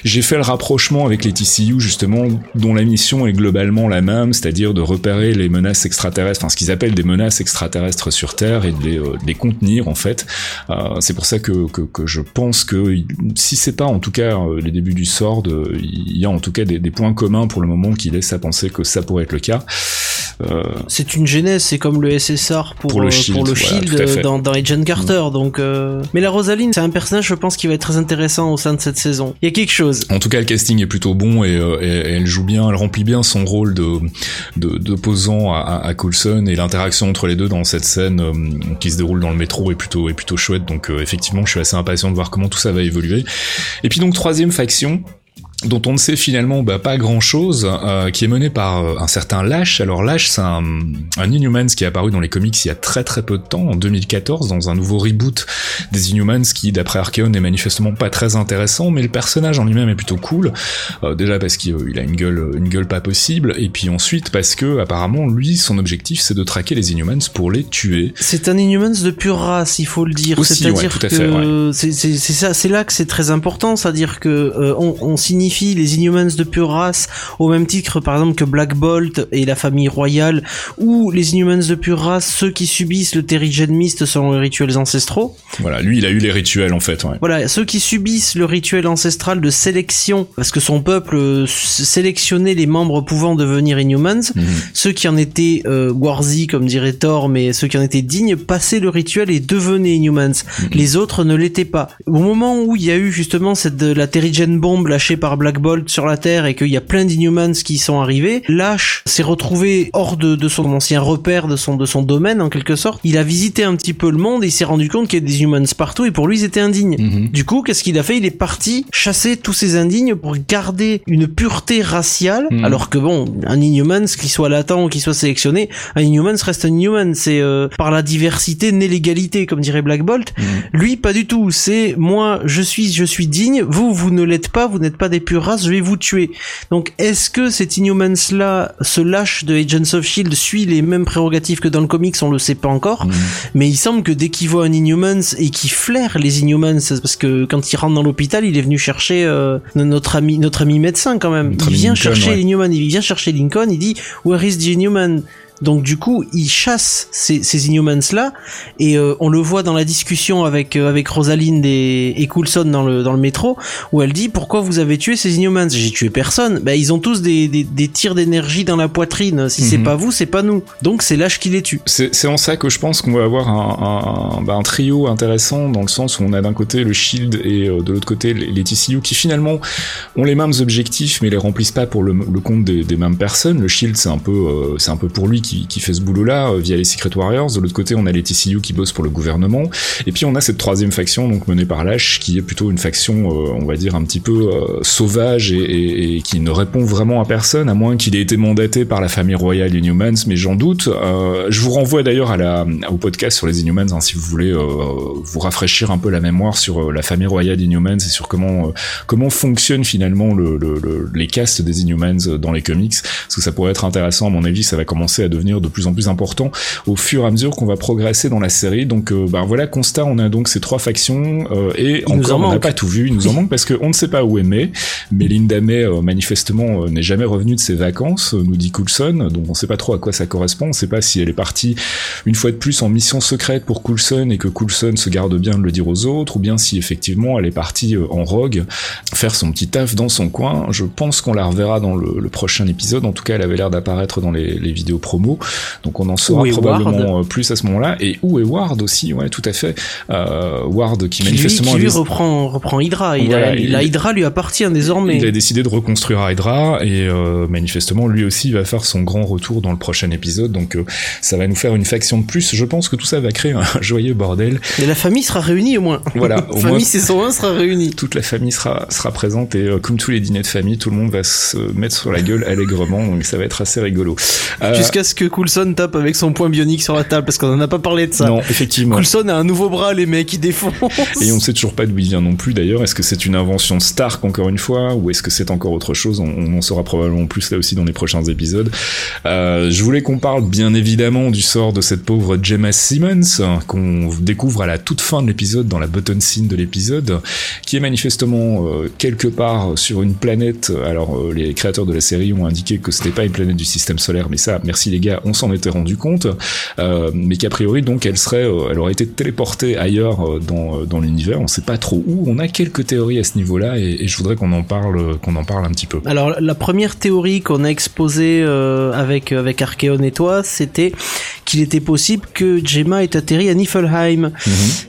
j'ai fait le rapprochement avec les TCU justement, dont la mission est globalement la même, c'est-à-dire de repérer les menaces extraterrestres, enfin ce qu'ils appellent des menaces extraterrestres sur Terre et de les, euh, les contenir en fait. Euh, c'est pour ça que, je pense que si c'est pas en tout cas euh, les débuts du Sword, il y a en tout cas des points communs pour le moment qui laissent à penser que ça pourrait être le cas. Euh, c'est une genèse, c'est comme le SSR pour, le euh, Shield, dans, dans, Agent Carter. Mm. Donc, euh, mais la Rosaline, c'est un personnage, je pense, qui va être très intéressant au sein de cette saison. Il y a quelque chose. En tout cas, le casting est plutôt bon et, elle joue bien, elle remplit bien son rôle de d'opposant à, à, Coulson et l'interaction entre les deux dans cette scène qui se déroule dans le métro est plutôt est plutôt chouette. Donc effectivement, je suis assez impatient de voir comment tout ça va évoluer. Et puis donc troisième faction, dont on ne sait finalement bah, pas grand chose, euh, qui est mené par euh, un certain Lash. Alors Lash, c'est un, un Inhumans qui est apparu dans les comics il y a très très peu de temps, en 2014, dans un nouveau reboot des Inhumans qui, d'après Archeon, n'est manifestement pas très intéressant, mais le personnage en lui-même est plutôt cool. Euh, déjà parce qu'il a une gueule, une gueule pas possible, et puis ensuite parce que apparemment lui, son objectif, c'est de traquer les Inhumans pour les tuer. C'est un Inhumans de pure race, il faut le dire. C'est-à-dire que c'est ça, c'est là que c'est très important, c'est-à-dire que on, on signifie les Inhumans de pure race au même titre par exemple que Black Bolt et la famille royale ou les Inhumans de pure race ceux qui subissent le Terrigen Mist selon les rituels ancestraux. Voilà, lui il a eu les rituels en fait. Ouais. Voilà, ceux qui subissent le rituel ancestral de sélection parce que son peuple euh, sélectionnait les membres pouvant devenir Inhumans, Mhm. ceux qui en étaient euh, Warzy comme dirait Thor mais ceux qui en étaient dignes passaient le rituel et devenaient Inhumans. Mhm. Les autres ne l'étaient pas. Au moment où il y a eu justement cette de la Terrigen bombe lâchée par Black Bolt sur la Terre et qu'il y a plein d'Inhumans qui sont arrivés, Lash s'est retrouvé hors de, de son ancien repère, de son de son domaine en quelque sorte. Il a visité un petit peu le monde et il s'est rendu compte qu'il y a des Humans partout et pour lui ils étaient indignes. Mhm. Du coup, qu'est-ce qu'il a fait? Il est parti chasser tous ces indignes pour garder une pureté raciale, Mhm. alors que bon, un Inhuman, qu'il soit latent ou qu'il soit sélectionné, un Inhuman reste un Inhuman. C'est euh, par la diversité née l'égalité, comme dirait Black Bolt. Mhm. Lui, pas du tout. C'est moi, je suis, je suis digne. Vous, vous ne l'êtes pas. Vous n'êtes pas des pures races. Je vais vous tuer. Donc, est-ce que cet Inhumans-là, ce lâche de Agents of Shield, suit les mêmes prérogatives que dans le comics? On le sait pas encore. Mhm. Mais il semble que dès qu'il voit un Inhumans et qu'il flaire les Inhumans, parce que quand il rentre dans l'hôpital, il est venu chercher euh, notre ami, notre ami médecin quand même. Notre il vient Lincoln, chercher ouais. l'Inhuman, il vient chercher Lincoln, il dit Where is the Inhuman? Donc du coup, il chasse ces, ces Inhumans là, et euh, on le voit dans la discussion avec euh, avec Rosalind et, et Coulson dans le dans le métro, où elle dit pourquoi vous avez tué ces Inhumans J'ai tué personne. Ben ils ont tous des, des, des tirs d'énergie dans la poitrine. Si c'est Mhm. pas vous, c'est pas nous. Donc c'est l'âge qui les tue. C'est en ça que je pense qu'on va avoir un, un, bah, un trio intéressant dans le sens où on a d'un côté le Shield et euh, de l'autre côté les, les TCU qui finalement ont les mêmes objectifs mais les remplissent pas pour le, le compte des, des mêmes personnes. Le Shield c'est un peu c'est un peu pour lui qui, qui fait ce boulot-là euh, via les Secret Warriors. De l'autre côté on a les TCU qui bossent pour le gouvernement et puis on a cette troisième faction donc menée par Lash qui est plutôt une faction euh, on va dire un petit peu euh, sauvage et, et- et qui ne répond vraiment à personne à moins qu'il ait été mandaté par la famille royale Inhumans mais j'en doute. Je vous renvoie d'ailleurs au podcast sur les Inhumans hein, si vous voulez vous rafraîchir un peu la mémoire sur la famille royale Inhumans et sur comment comment fonctionne finalement le, le- le- les castes des Inhumans dans les comics parce que ça pourrait être intéressant à mon avis ça va commencer à devenir de plus en plus important au fur et à mesure qu'on va progresser dans la série. Donc euh, ben voilà constat on a donc ces trois factions euh, et Il encore en on n'a pas tout vu il nous en manque parce qu'on ne sait pas où est May. Mais Linda May euh, manifestement n'est jamais revenue de ses vacances nous dit Coulson donc on sait pas trop à quoi ça correspond on sait pas si elle est partie une fois de plus en mission secrète pour Coulson et que Coulson se garde bien de le dire aux autres ou bien si effectivement elle est partie en rogue faire son petit taf dans son coin. Je pense qu'on la reverra dans le, le prochain épisode. En tout cas elle avait l'air d'apparaître dans les, les vidéos promo donc on en saura probablement euh, plus à ce moment-là. Et où est Ward aussi ouais tout à fait. Euh, Ward qui Qui lui, manifestement qui lui reprend, reprend Hydra. Il Voilà, a, il- la Hydra lui appartient désormais. il a décidé de reconstruire Hydra et euh, manifestement lui aussi va faire son grand retour dans le prochain épisode. Donc euh, ça va nous faire une faction de plus. Je pense que tout ça va créer un joyeux bordel. Et la famille sera réunie au moins. Voilà, au famille moins- saison 1 sera réunie. toute la famille sera, sera présente et euh, comme tous les dîners de famille tout le monde va se mettre sur la gueule allègrement. Donc ça va être assez rigolo. Jusqu'à ce que Coulson tape avec son point bionique sur la table, parce qu'on en a pas parlé de ça. non effectivement Coulson a un nouveau bras, les mecs, il défonce. Et on sait toujours pas d'où il vient non plus d'ailleurs. Est-ce que c'est une invention Stark encore une fois ou est-ce que c'est encore autre chose on, on en saura probablement plus là aussi dans les prochains épisodes. Euh, je voulais qu'on parle bien évidemment du sort de cette pauvre Gemma Simmons qu'on découvre à la toute fin de l'épisode dans la button scene de l'épisode qui est manifestement euh, quelque part sur une planète. Alors euh, les créateurs de la série ont indiqué que c'était pas une planète du système solaire mais ça merci les on s'en était rendu compte. Euh, mais qu'a priori donc elle serait euh, elle aurait été téléportée ailleurs euh, dans, dans l'univers on sait pas trop où on a quelques théories à ce niveau là et, je voudrais qu'on en parle qu'on en parle un petit peu Alors la première théorie qu'on a exposée avec avec Archeon et toi, c'était qu'il était possible que Gemma ait atterri à Niflheim,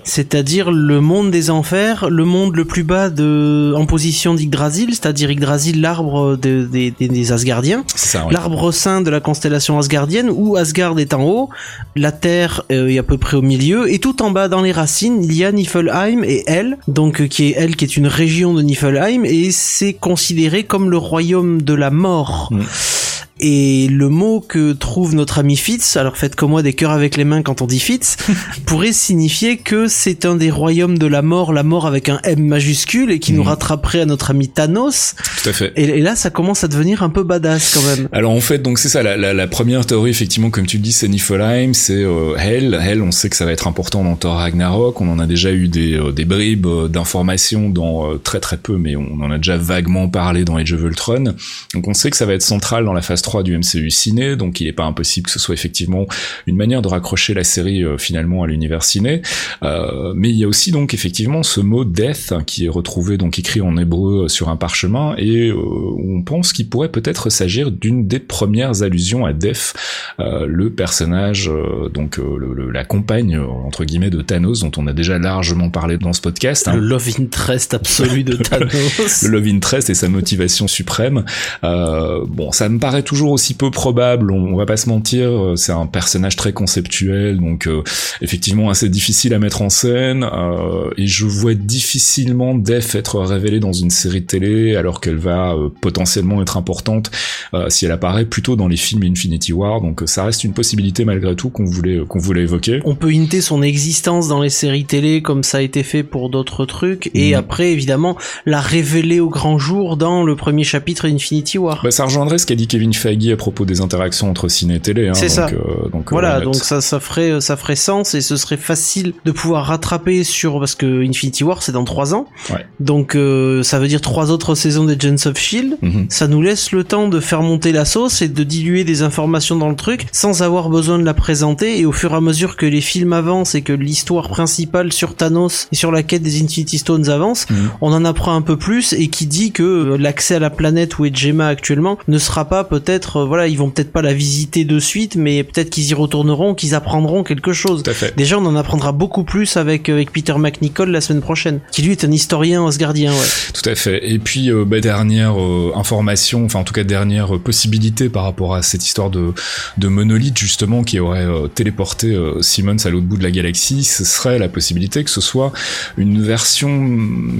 c'est-à-dire le monde des enfers, le monde le plus bas de en position d'Yggdrasil, c'est-à-dire Yggdrasil, l'arbre de- des- Asgardiens. l'arbre saint de la constellation asgardienne où Asgard est en haut, la Terre euh, est à peu près au milieu et tout en bas dans les racines il y a Niflheim et elle, donc euh, qui est elle qui est une région de Niflheim et c'est considéré comme le royaume de la mort. Mm. Et le mot que trouve notre ami Fitz, alors faites comme moi des cœurs avec les mains quand on dit Fitz, pourrait signifier que c'est un des royaumes de la mort, la mort avec un M majuscule et qui nous mhm. rattraperait à notre ami Thanos. Tout à fait. Et, là, ça commence à devenir un peu badass quand même. Alors en fait, donc c'est ça, la, la, la, première théorie effectivement, comme tu le dis, c'est Niflheim, c'est euh, Hell. Hell, on sait que ça va être important dans Thor Ragnarok. On en a déjà eu des, euh, des bribes euh, d'informations dans très très peu, mais on en a déjà vaguement parlé dans Age of Ultron. Donc on sait que ça va être central dans la phase 3 du MCU ciné, donc il n'est pas impossible que ce soit effectivement une manière de raccrocher la série finalement à l'univers ciné. mais il y a aussi donc effectivement ce mot death qui est retrouvé donc écrit en hébreu sur un parchemin et on pense qu'il pourrait peut-être s'agir d'une des premières allusions à Death, le personnage donc le, la compagne entre guillemets de Thanos dont on a déjà largement parlé dans ce podcast. Hein. Le love interest absolu de Thanos. le love interest et sa motivation suprême. Euh, bon, ça me paraît toujours aussi peu probable. On, va pas se mentir, euh, c'est un personnage très conceptuel, donc euh, effectivement assez difficile à mettre en scène. Euh, et je vois difficilement Def être révélée dans une série de télé alors qu'elle va potentiellement être importante si elle apparaît plutôt dans les films Infinity War. Donc ça reste une possibilité malgré tout qu'on voulait qu'on voulait évoquer. On peut hinter son existence dans les séries télé comme ça a été fait pour d'autres trucs et mm. après évidemment la révéler au grand jour dans le premier chapitre d'Infinity War. Bah, ça rejoindrait ce qu'a dit Kevin Feige à propos des interactions entre ciné et télé. Hein, c'est ça. Euh, donc, voilà, donc ça, ça ferait, ça ferait sens et ce serait facile de pouvoir rattraper sur parce que Infinity War c'est dans trois ans. Ouais. Donc euh, ça veut dire trois autres saisons des Agents of Shield. Mm-hmm. Ça nous laisse le temps de faire monter la sauce et de diluer des informations dans le truc sans avoir besoin de la présenter et au fur et à mesure que les films avancent et que l'histoire principale sur Thanos et sur la quête des Infinity Stones avance, mhm. on en apprend un peu plus et qui dit que euh, l'accès à la planète où est Gemma actuellement ne sera pas peut-être, euh, voilà, ils vont peut-être pas la visiter de suite, mais peut-être qu'ils y retourneront, qu'ils apprendront quelque chose. Déjà, on en apprendra beaucoup plus avec, euh, avec Peter McNichol la semaine prochaine, qui lui est un historien asgardien, ouais. Tout à fait. Et puis, bah, dernière information, enfin en tout cas dernière possibilité par rapport à cette histoire de, de monolithe justement qui aurait téléporté Simmons à l'autre bout de la galaxie, ce serait la possibilité que ce soit une version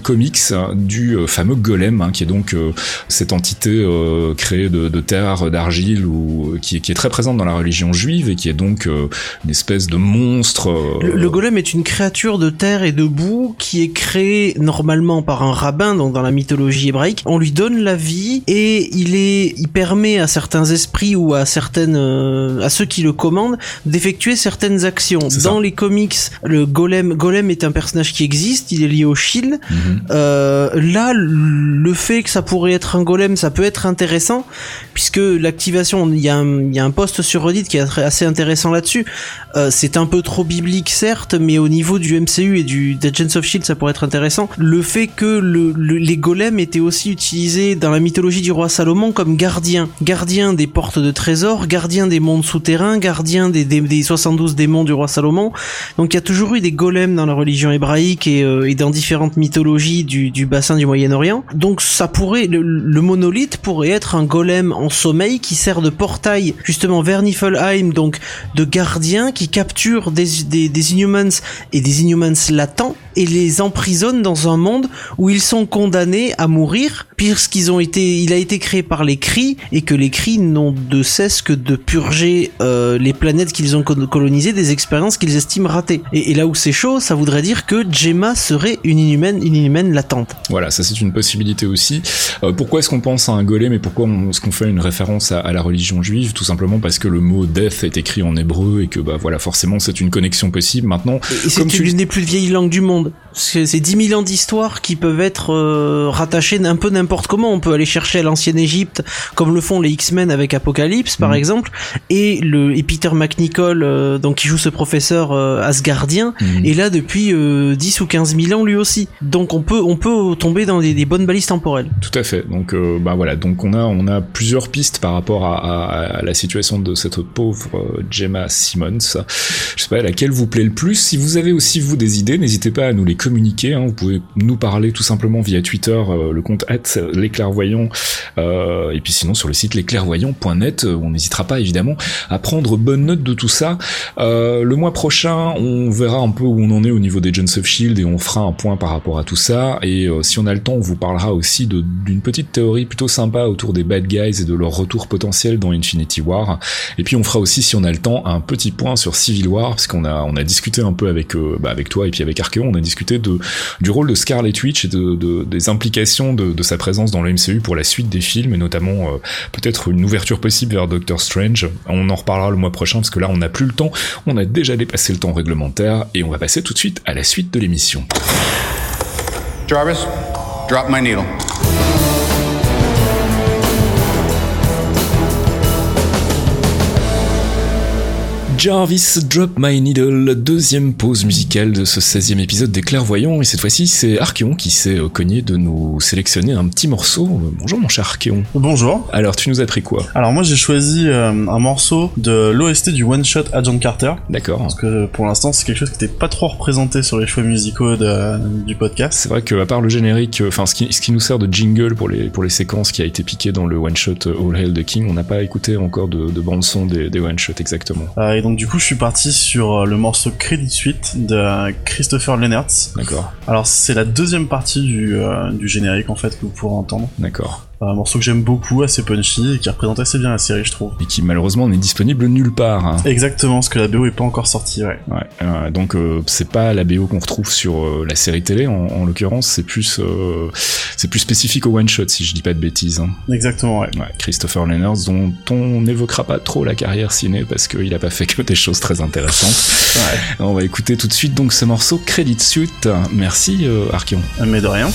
comics du euh, fameux golem, hein, qui est donc euh, cette entité euh, créée de, terre, d'argile, ou qui, qui, est très présente dans la religion juive et qui est donc une espèce de monstre. Le, golem est une créature de terre et de boue qui est créée normalement par un rabbin, donc dans la mythologie hébraïque. On lui donne la vie et il est, il permet à certains esprits ou à certaines, à ceux qui le commandent d'effectuer certaines actions. Dans les comics, le golem, golem est un personnage qui existe, il est lié au Shield. Mhm. Euh, là, le fait que ça pourrait être un golem, ça peut être intéressant, puisque l'activation, il y, a un, post sur Reddit qui est assez intéressant là-dessus. Euh, c'est un peu trop biblique, certes, mais au niveau du MCU et du Agents of Shield, ça pourrait être intéressant. Le fait que le, les golems étaient aussi utilisés dans la mythologie du roi Salomon comme gardiens, gardiens des portes de trésors, gardiens des mondes souterrains, gardiens des, des, des 72 démons du roi Salomon. Donc il y a toujours eu des golems dans la religion hébraïque et, euh, dans différentes mythologies du, bassin du Moyen-Orient. Donc ça pourrait, le, monolithe pourrait être un golem en qui sert de portail justement vers Niflheim, donc de gardien qui capture des Inhumans et des Inhumans latents et les emprisonne dans un monde où ils sont condamnés à mourir puisqu'ils ont été, il a été créé par les cris et que les cris n'ont de cesse que de purger euh, les planètes qu'ils ont colonisées des expériences qu'ils estiment ratées. Et, là où c'est chaud, ça voudrait dire que Gemma serait une inhumaine, une inhumaine latente. Voilà, ça c'est une possibilité aussi. Euh, pourquoi est-ce qu'on pense à un golem et pourquoi est-ce qu'on fait une référence à, la religion juive Tout simplement parce que le mot death est écrit en hébreu et que bah voilà, forcément c'est une connexion possible. Maintenant, et, c'est une des plus vieilles langues du monde. C'est 10 000 ans d'histoire qui peuvent être euh, rattachés un peu n'importe comment. On peut aller chercher à l'ancienne Égypte, comme le font les X-Men avec Apocalypse, par mhm. exemple, et le et Peter McNichol, euh, donc qui joue ce professeur euh, asgardien, mhm. est là depuis 10 ou 15 000 ans lui aussi. Donc on peut on peut tomber dans des, bonnes balises temporelles. Tout à fait. Donc bah voilà, donc on a on a plusieurs pistes par rapport à, à, la situation de cette pauvre Gemma Simmons. Je sais pas laquelle vous plaît le plus. Si vous avez aussi vous des idées, n'hésitez pas à nous les communiquer. Hein. Vous pouvez nous parler tout simplement via Twitter, euh, le compte @lesclairvoyants, euh, et puis sinon sur le site lesclairvoyants.net. Euh, on n'hésitera pas évidemment à prendre bonne note de tout ça. le mois prochain, on verra un peu où on en est au niveau des Jones of Shield et on fera un point par rapport à tout ça. Et si on a le temps, on vous parlera aussi d'une petite théorie plutôt sympa autour des bad guys et de leur retour potentiel dans Infinity War. Et puis on fera aussi, si on a le temps, un petit point sur Civil War, parce qu'on a, on a discuté un peu avec, euh, bah, avec toi et puis avec Archeon, on a discuté de, du rôle de Scarlet Witch et de, de des implications de, de, sa présence dans le MCU pour la suite des films, et notamment euh, peut-être une ouverture possible vers Doctor Strange. On en reparlera le mois prochain, parce que là on n'a plus le temps, on a déjà dépassé le temps réglementaire, et on va passer tout de suite à la suite de l'émission. Jarvis, drop my needle. Jarvis Drop My Needle, deuxième pause musicale de ce 16e épisode des Clairvoyants, et cette fois-ci c'est Archeon qui s'est cogné de nous sélectionner un petit morceau. Bonjour mon cher Archeon. Bonjour. Alors tu nous as pris quoi? Alors moi j'ai choisi euh, un morceau de l'OST du One Shot Agent Carter. D'accord. Parce que pour l'instant c'est quelque chose qui n'était pas trop représenté sur les choix musicaux de, du podcast. C'est vrai que à part le générique, euh, enfin ce qui, ce qui nous sert de jingle pour les, pour les séquences qui a été piqué dans le One Shot All Hail the King, on n'a pas écouté encore de, de bande son des, des One Shot exactement. Euh, et donc du coup je suis parti sur le morceau Credit Suite de Christopher Leonard. D'accord. Alors c'est la deuxième partie du, euh, du générique en fait que vous pourrez entendre. D'accord. Un morceau que j'aime beaucoup, assez punchy et qui représente assez bien la série, je trouve. Et qui malheureusement n'est disponible nulle part. Hein. Exactement, parce que la BO est pas encore sortie, ouais. Ouais. Euh, donc euh, c'est pas la BO qu'on retrouve sur euh, la série télé en, en l'occurrence, c'est plus c'est plus spécifique au one shot si je dis pas de bêtises. Hein. Exactement, ouais. ouais. Christopher Leonard, dont on n'évoquera pas trop la carrière ciné parce qu'il a pas fait que des choses très intéressantes. ouais. On va écouter tout de suite donc ce morceau Credit Suite. Merci Archeon. Mais de rien.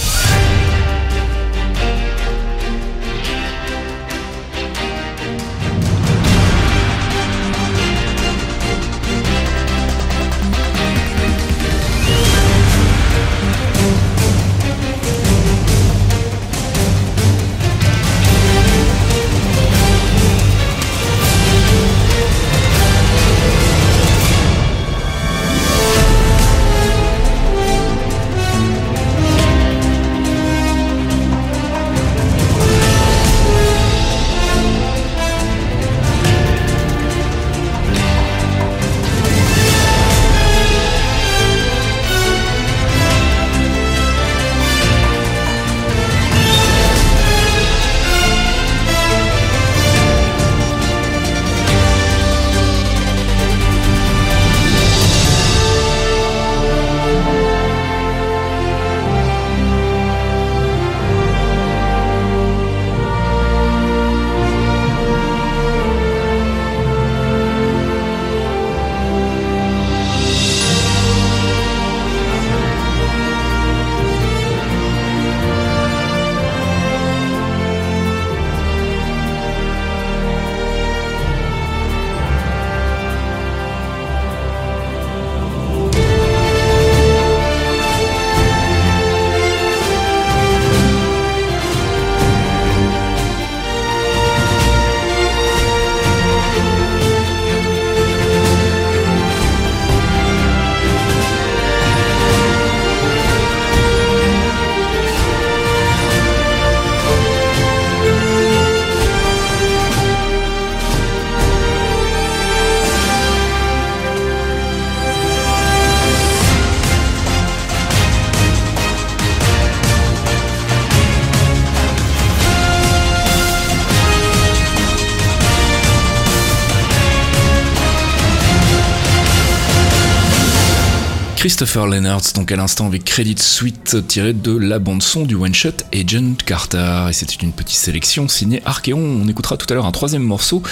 Christopher Leonard, donc à l'instant avec Credit Suite tiré de la bande son du one shot Agent Carter. Et c'était une petite sélection signée Archeon. On écoutera tout à l'heure un troisième morceau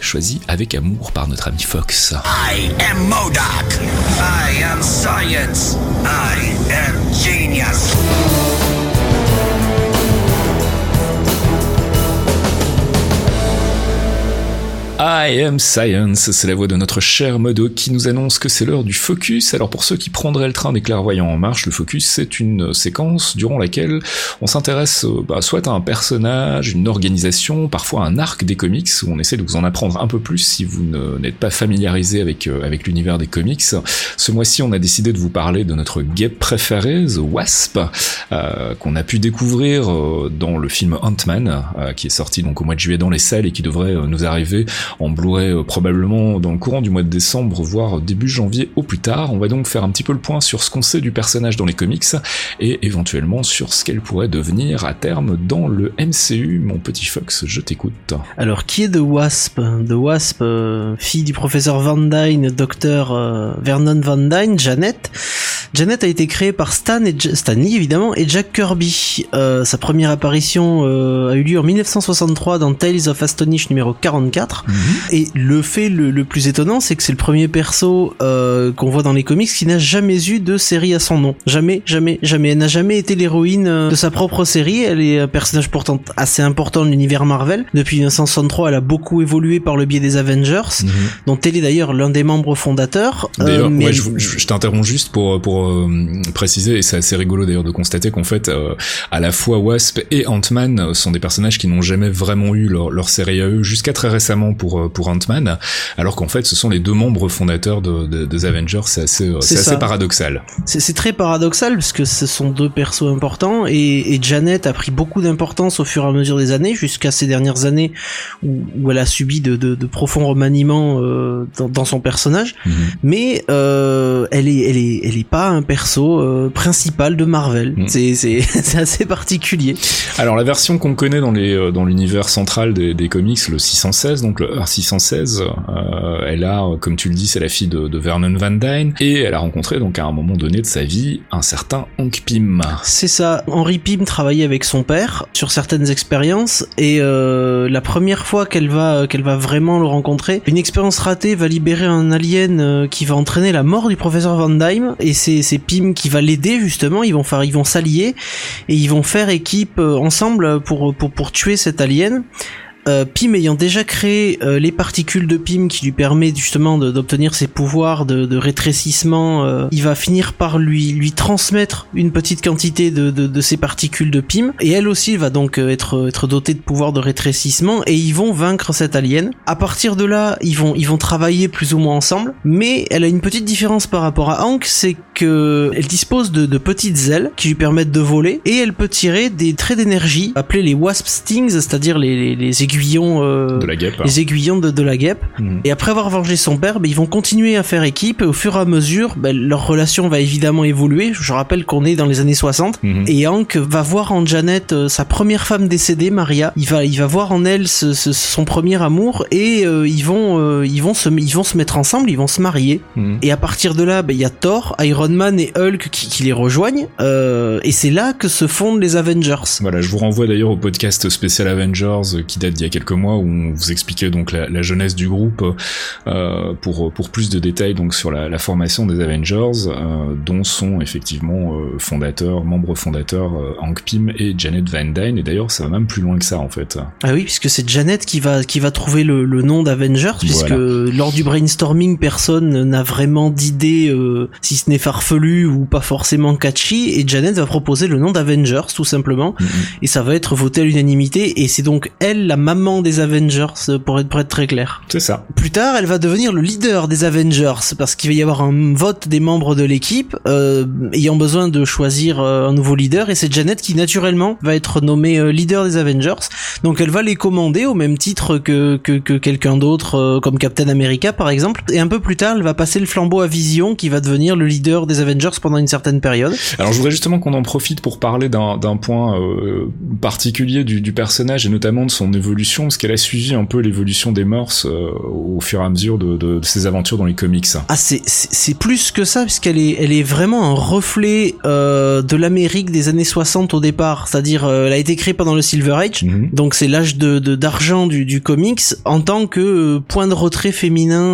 choisi avec amour par notre ami Fox. I am. I am science. I am genius. I am Science, c'est la voix de notre cher Modo qui nous annonce que c'est l'heure du focus. Alors pour ceux qui prendraient le train des clairvoyants en marche, le focus c'est une séquence durant laquelle on s'intéresse bah, soit à un personnage, une organisation, parfois un arc des comics, où on essaie de vous en apprendre un peu plus si vous n'êtes pas familiarisé avec, euh, avec l'univers des comics. Ce mois-ci on a décidé de vous parler de notre guêpe préférée, The Wasp, euh, qu'on a pu découvrir euh, dans le film Ant-Man, euh, qui est sorti donc au mois de juillet dans les salles et qui devrait nous arriver en Blu-ray euh, probablement dans le courant du mois de décembre, voire début janvier au plus tard. On va donc faire un petit peu le point sur ce qu'on sait du personnage dans les comics et éventuellement sur ce qu'elle pourrait devenir à terme dans le MCU. Mon petit Fox, je t'écoute. Alors, qui est The Wasp? The Wasp, euh, fille du professeur Van Dyne, docteur euh, Vernon Van Dyne, Janet. Janet a été créée par Stan et J- Stan Lee évidemment et Jack Kirby. Euh, sa première apparition a eu lieu en 1963 dans Tales of Astonish numéro 44. Et le fait le, le plus étonnant, c'est que c'est le premier perso euh, qu'on voit dans les comics qui n'a jamais eu de série à son nom. Jamais, jamais, jamais. Elle n'a jamais été l'héroïne euh, de sa propre série. Elle est un personnage pourtant assez important de l'univers Marvel. Depuis 1963, elle a beaucoup évolué par le biais des Avengers, dont elle est d'ailleurs l'un des membres fondateurs. Euh, D'ailleurs, mais ouais, je, je- je t'interromps juste pour pour euh, préciser, et c'est assez rigolo d'ailleurs de constater qu'en fait, euh, à la fois Wasp et Ant-Man euh, sont des personnages qui n'ont jamais vraiment eu leur, leur série à eux jusqu'à très récemment pour euh, pour Ant-Man, alors qu'en fait, ce sont les deux membres fondateurs de, de- des Avengers. C'est assez euh, C'est assez paradoxal. C'est très paradoxal parce que ce sont deux persos importants et, et Janet a pris beaucoup d'importance au fur et à mesure des années jusqu'à ces dernières années où, où elle a subi de, de, de profonds remaniements euh, dans, dans son personnage. Mhm. Mais euh, elle est elle est elle est pas un perso euh, principal de Marvel. Mhm. C'est c'est c'est assez particulier. Alors la version qu'on connaît dans les dans l'univers central des, des comics, le 616, donc le Earth 616, euh, elle a, euh, comme tu le dis, c'est la fille de, Vernon Van Dyne et elle a rencontré donc à un moment donné de sa vie un certain Hank Pym. C'est ça. Henry Pym travaillait avec son père sur certaines expériences et euh, la première fois qu'elle va qu'elle va vraiment le rencontrer, une expérience ratée va libérer un alien euh, qui va entraîner la mort du professeur Van Dyne et c'est c'est Pym qui va l'aider justement. Ils vont faire ils vont s'allier et ils vont faire équipe euh, ensemble pour pour pour tuer cet alien. Euh, Pym ayant déjà créé euh, les particules de Pym qui lui permet justement d'obtenir ses pouvoirs de, de rétrécissement, euh, il va finir par lui lui transmettre une petite quantité de, de, de ces particules de Pym et elle aussi va donc euh, être être dotée de pouvoirs de rétrécissement et ils vont vaincre cet alien. À partir de là, ils vont ils vont travailler plus ou moins ensemble, mais elle a une petite différence par rapport à Hank, c'est que elle dispose de, de petites ailes qui lui permettent de voler et elle peut tirer des traits d'énergie appelés les Wasp Stings, c'est-à-dire les, les, les aiguillons euh, De la guêpe. les aiguillons de, de la guêpe. Mhm. Et après avoir vengé son père, ben, ils vont continuer à faire équipe et au fur et à mesure, ben, leur relation va évidemment évoluer. Je rappelle qu'on est dans les années 60 Mhm. et Hank va voir en Janet euh, sa première femme décédée, Maria. Il va, il va voir en elle ce- ce- son premier amour et euh, ils vont, euh, ils vont se, ils vont se mettre ensemble, ils vont se marier. Mhm. Et à partir de là, ben, il y a Thor, Iron Man et Hulk qui, qui les rejoignent. Et c'est là que se fondent les Avengers. Voilà, je vous renvoie d'ailleurs au podcast spécial Avengers qui date d'il y a quelques mois où on vous expliquait donc la, la jeunesse du groupe euh, pour pour plus de détails donc sur la, la formation des Avengers euh, dont sont effectivement euh, fondateurs, membres fondateurs Hank Pym et Janet Van Dyne et d'ailleurs ça va même plus loin que ça en fait. Ah oui, puisque c'est Janet qui va qui va trouver le, le nom d'Avengers, puisque lors du brainstorming, personne n'a vraiment d'idée, si ce n'est farfelu ou pas forcément catchy, et Janet va proposer le nom d'Avengers tout simplement, Mhm. et ça va être voté à l'unanimité, et c'est donc elle la maman des Avengers euh, pour être pour être très clair. C'est ça. Plus tard, elle va devenir le leader des Avengers parce qu'il va y avoir un vote des membres de l'équipe euh, ayant besoin de choisir euh, un nouveau leader et c'est Janet qui naturellement va être nommée euh, leader des Avengers. Donc elle va les commander au même titre que que, que quelqu'un d'autre comme Captain America par exemple. Et un peu plus tard, elle va passer le flambeau à Vision qui va devenir le leader des Avengers pendant une certaine période. Alors je voudrais justement qu'on en profite pour parler d'un d'un point euh, particulier du, du personnage et notamment de son évolution, parce qu'elle a suivi un peu l'évolution des mœurs euh, au fur et à mesure de, de, de ses aventures dans les comics. Ah c'est plus que ça puisqu'elle est elle est vraiment un reflet euh, de l'Amérique des années 60 au départ, c'est-à-dire euh, elle a été créée pendant le Silver Age. Mhm. Donc c'est l'âge de d'argent du, du comics en tant que euh, point de retrait féminin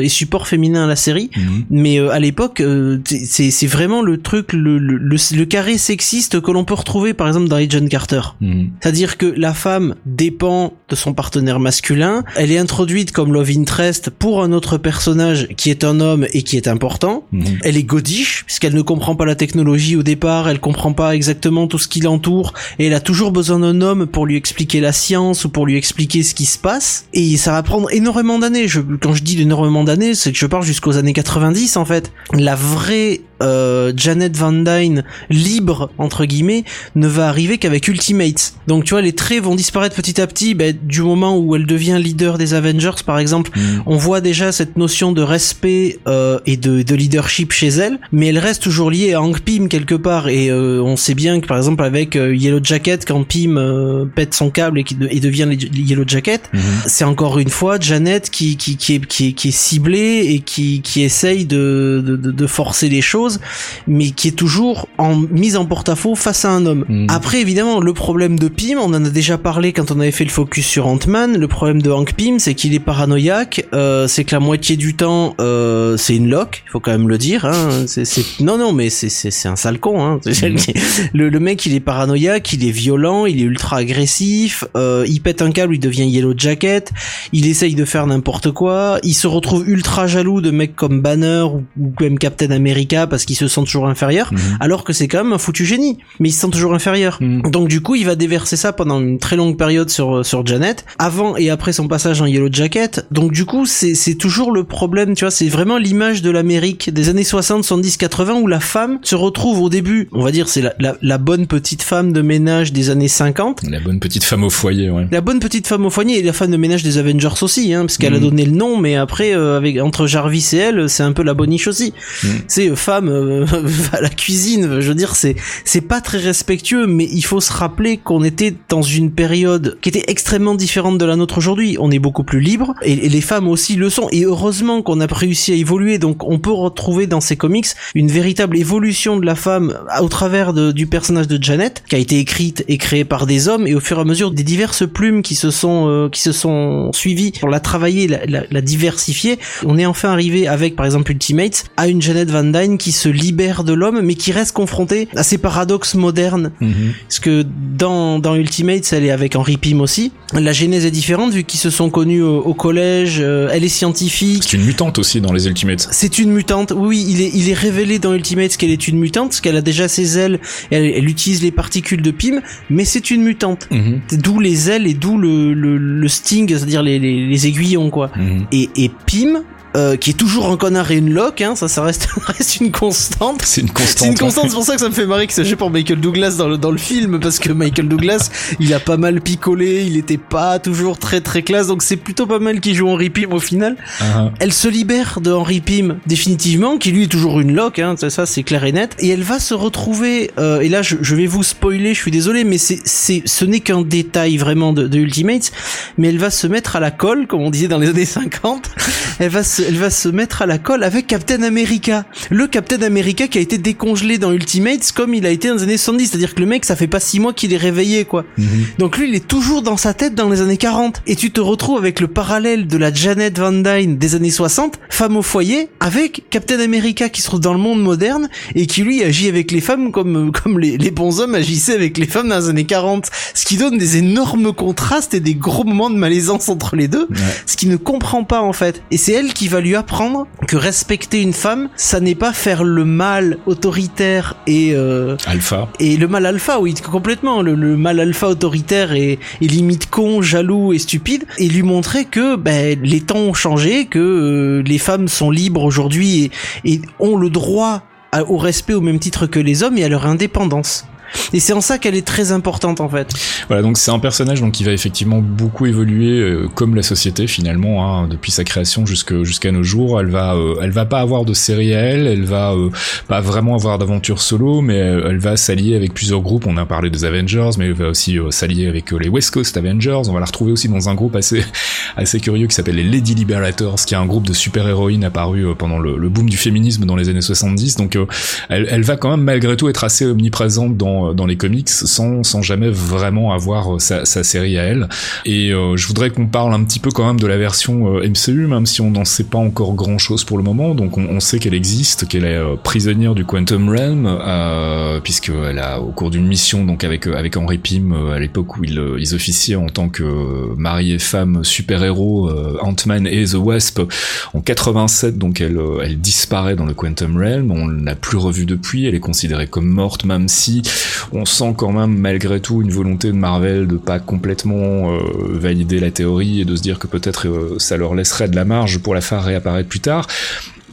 et support féminin à la série. Mhm. Mais à l'époque, c'est c'est vraiment le truc, le, le, le, le carré sexiste que l'on peut retrouver par exemple dans Agent Carter. Mhm. C'est-à-dire que la femme dépend de son partenaire masculin, elle est introduite comme love interest pour un autre personnage qui est un homme et qui est important. Mhm. Elle est godiche puisqu'elle ne comprend pas la technologie au départ, elle comprend pas exactement tout ce qui l'entoure et elle a toujours besoin d'un homme pour lui expliquer la science ou pour lui expliquer ce qui se passe et ça va prendre énormément d'années. Je, quand je dis énormément d'années, c'est que je parle jusqu'aux années 90 en fait. La vraie euh, Janet Van Dyne libre entre guillemets ne va arriver qu'avec Ultimates. Donc tu vois les traits vont disparaître petit à petit ben, du moment où elle devient leader des Avengers, par exemple, Mm. on voit déjà cette notion de respect euh, et de, de leadership chez elle, mais elle reste toujours liée à Hank Pym quelque part. Et euh, on sait bien que par exemple avec euh, Yellow Jacket, quand Pym pète son câble et, qui de- et devient Yellow Jacket, Mhm. c'est encore une fois Janet qui qui qui est qui est, qui est ciblée et qui qui essaye de, de de- de forcer les choses, mais qui est toujours en mise en porte-à-faux face à un homme. Mhm. Après évidemment le problème de Pym, on en a déjà parlé quand on avait fait le focus sur Ant-Man. Le problème de Hank Pym, c'est qu'il est paranoïaque, euh, c'est que la moitié du temps euh, c'est une loque, il faut quand même le dire. Hein. C'est, c'est- non non mais c'est un sale con. Hein. le, le mec il est paranoïaque, il est violent, il est ultra agressif, euh, il pète un câble, il devient Yellow Jacket, il essaye de faire n'importe quoi, il se retrouve ultra jaloux de mecs comme Banner ou, ou même Captain America parce qu'il se sent toujours inférieur, Mhm. alors que c'est quand même un foutu génie, mais il se sent toujours inférieur. Mhm. Donc du coup, il va déverser ça pendant une très longue période sur sur Janet, avant et après son passage en Yellow Jacket. Donc du coup, c'est c'est toujours le problème, tu vois, c'est vraiment l'image de l'Amérique des années 60, 70, 80 où la femme se retrouve au début, on va dire c'est la, la, la bonne petite femme de ménage des années 50 La bonne petite femme au foyer, ouais. la bonne petite femme au foyer et la femme de ménage des Avengers aussi, hein, parce qu'elle a Mhm. donné le nom, mais après euh, avec entre Jarvis et elle, c'est un peu la boniche aussi. Mhm. C'est euh, femme euh, à la cuisine, je veux dire, c'est c'est pas très respectueux, mais il faut se rappeler qu'on était dans une période qui était extrêmement différente de la nôtre aujourd'hui. On est beaucoup plus libre et, et les femmes aussi le sont. Et heureusement qu'on a réussi à évoluer, donc on peut retrouver dans ces comics une véritable évolution de la femme au travers de- du personnage de Janet, qui a été écrite et créée par des hommes, et au fur et à mesure des diverses plumes qui se sont euh, qui se sont suivies pour la travailler, la, la, la diversifier. On est enfin arrivé avec, par exemple, Ultimates, à une Janet Van Dyne qui se libère de l'homme, mais qui reste confrontée à ces paradoxes modernes. Mhm. Parce que dans, dans Ultimates, elle est avec Henry Pym aussi. La genèse est différente vu qu'ils se sont connus au, au collège. euh, elle est scientifique. C'est une mutante aussi dans les Ultimates. C'est une mutante. Oui, il est, il est révélé dans Ultimates qu'elle est une mutante, parce qu'elle a déjà ses ailes, elle, elle utilise les particules de Pym, mais c'est une mutante. Mhm. D'où les ailes et d'où le, le, le sting, c'est-à-dire les, les, les aiguillons, quoi. Mhm. Et, et Pym, euh, qui est toujours un connard et une loque, hein, ça, ça reste, reste une constante. C'est une constante. C'est une constante, c'est pour ça que ça me fait marrer que ça joue pour Michael Douglas dans le, dans le film, parce que Michael Douglas, il a pas mal picolé, il était pas toujours très très classe, donc c'est plutôt pas mal qu'il joue Henry Pym au final. Ah, Elle se libère de Henry Pym définitivement, qui lui est toujours une loque, hein, ça, ça c'est clair et net, et elle va se retrouver, euh, et là je, je vais vous spoiler, je suis désolé, mais c'est, c'est, ce n'est qu'un détail vraiment de, de Ultimates, mais elle va se mettre à la colle, comme on disait dans les années 50, elle va se, elle va se mettre à la colle avec Captain America, le Captain America qui a été décongelé dans Ultimates comme il a été dans les années 70, c'est-à-dire que le mec ça fait pas six mois qu'il est réveillé quoi. mhm. Donc lui, il est toujours dans sa tête dans les années 40. Et tu te retrouves avec le parallèle de la Janet Van Dyne des années 60, femme au foyer, avec Captain America qui se trouve dans le monde moderne et qui lui agit avec les femmes comme, comme les, les bons hommes agissaient avec les femmes dans les années 40. Ce qui donne des énormes contrastes et des gros moments de malaisance entre les deux. Ouais. Ce qu'il ne comprend pas en fait. Et c'est elle qui va lui apprendre que respecter une femme, ça n'est pas faire le mal autoritaire et... euh, Alpha. et le mal alpha, oui, complètement. Le, le mal alpha autoritaire et, et limite con, jaloux et stupide. Et lui montrer que ben, les temps ont changé, que euh, les femmes sont libres aujourd'hui et, et ont le droit à- au respect au même titre que les hommes et à leur indépendance. Et c'est en ça qu'elle est très importante en fait. Voilà, donc c'est un personnage donc qui va effectivement beaucoup évoluer euh, comme la société finalement hein, depuis sa création jusqu'à nos jours. Elle va euh, elle va pas avoir de série à elle, elle va euh, pas vraiment avoir d'aventure solo, mais euh, elle va s'allier avec plusieurs groupes. On a parlé des Avengers, mais elle va aussi euh, s'allier avec euh, les West Coast Avengers. On va la retrouver aussi dans un groupe assez assez curieux qui s'appelle les Lady Liberators, qui est un groupe de super héroïnes apparu pendant le, le boom du féminisme dans les années 70. Donc elle, elle va quand même malgré tout être assez omniprésente dans dans les comics sans sans jamais vraiment avoir euh, sa, sa série à elle. Et euh, je voudrais qu'on parle un petit peu quand même de la version euh, MCU, même si on n'en sait pas encore grand chose pour le moment. Donc on, on sait qu'elle existe, qu'elle est euh, prisonnière du Quantum Realm, euh, puisque elle a au cours d'une mission donc avec euh, avec Henry Pym euh, à l'époque où ils, euh, ils officiaient en tant que euh, mari et femme super héros Ant-Man et The Wasp en 87. Donc elle euh, elle disparaît dans le Quantum Realm. On l'a plus revue depuis. Elle est considérée comme morte, même si on sent quand même malgré tout une volonté de Marvel de pas complètement euh, valider la théorie et de se dire que peut-être euh, ça leur laisserait de la marge pour la faire réapparaître plus tard.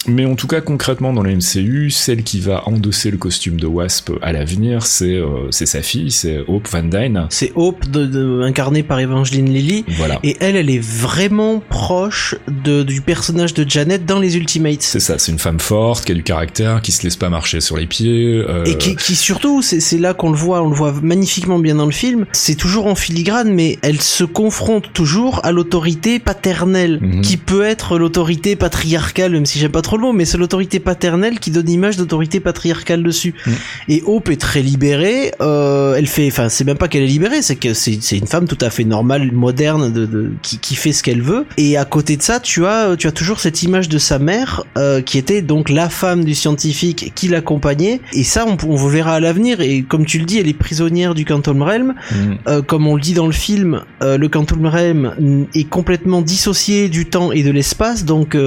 Mais en tout cas, concrètement, dans le MCU, celle qui va endosser le costume de Wasp à l'avenir, c'est euh, c'est sa fille, c'est Hope Van Dyne. C'est Hope, de, de- incarnée par Evangeline Lilly. Voilà. Et elle, elle est vraiment proche de, du personnage de Janet dans les Ultimates. C'est ça, c'est une femme forte, qui a du caractère, qui se laisse pas marcher sur les pieds. euh, Et qui, qui surtout, c'est c'est là qu'on le voit, on le voit magnifiquement bien dans le film. C'est toujours en filigrane, mais elle se confronte toujours à l'autorité paternelle, Mhm. qui peut être l'autorité patriarcale, même si j'aime pas trop le mot, mais c'est l'autorité paternelle qui donne l'image d'autorité patriarcale dessus. Mhm. Et Hope est très libérée. euh, elle fait, enfin, c'est même pas qu'elle est libérée, c'est que c'est une femme tout à fait normale, moderne, de, de qui, qui fait ce qu'elle veut. Et à côté de ça, tu as, tu as toujours cette image de sa mère, euh, qui était donc la femme du scientifique qui l'accompagnait. Et ça, on, on verra à l'avenir. Et comme tu le dis, elle est prisonnière du Quantum Realm. mm, Euh, comme on le dit dans le film, le Quantum Realm est complètement dissocié du temps et de l'espace, donc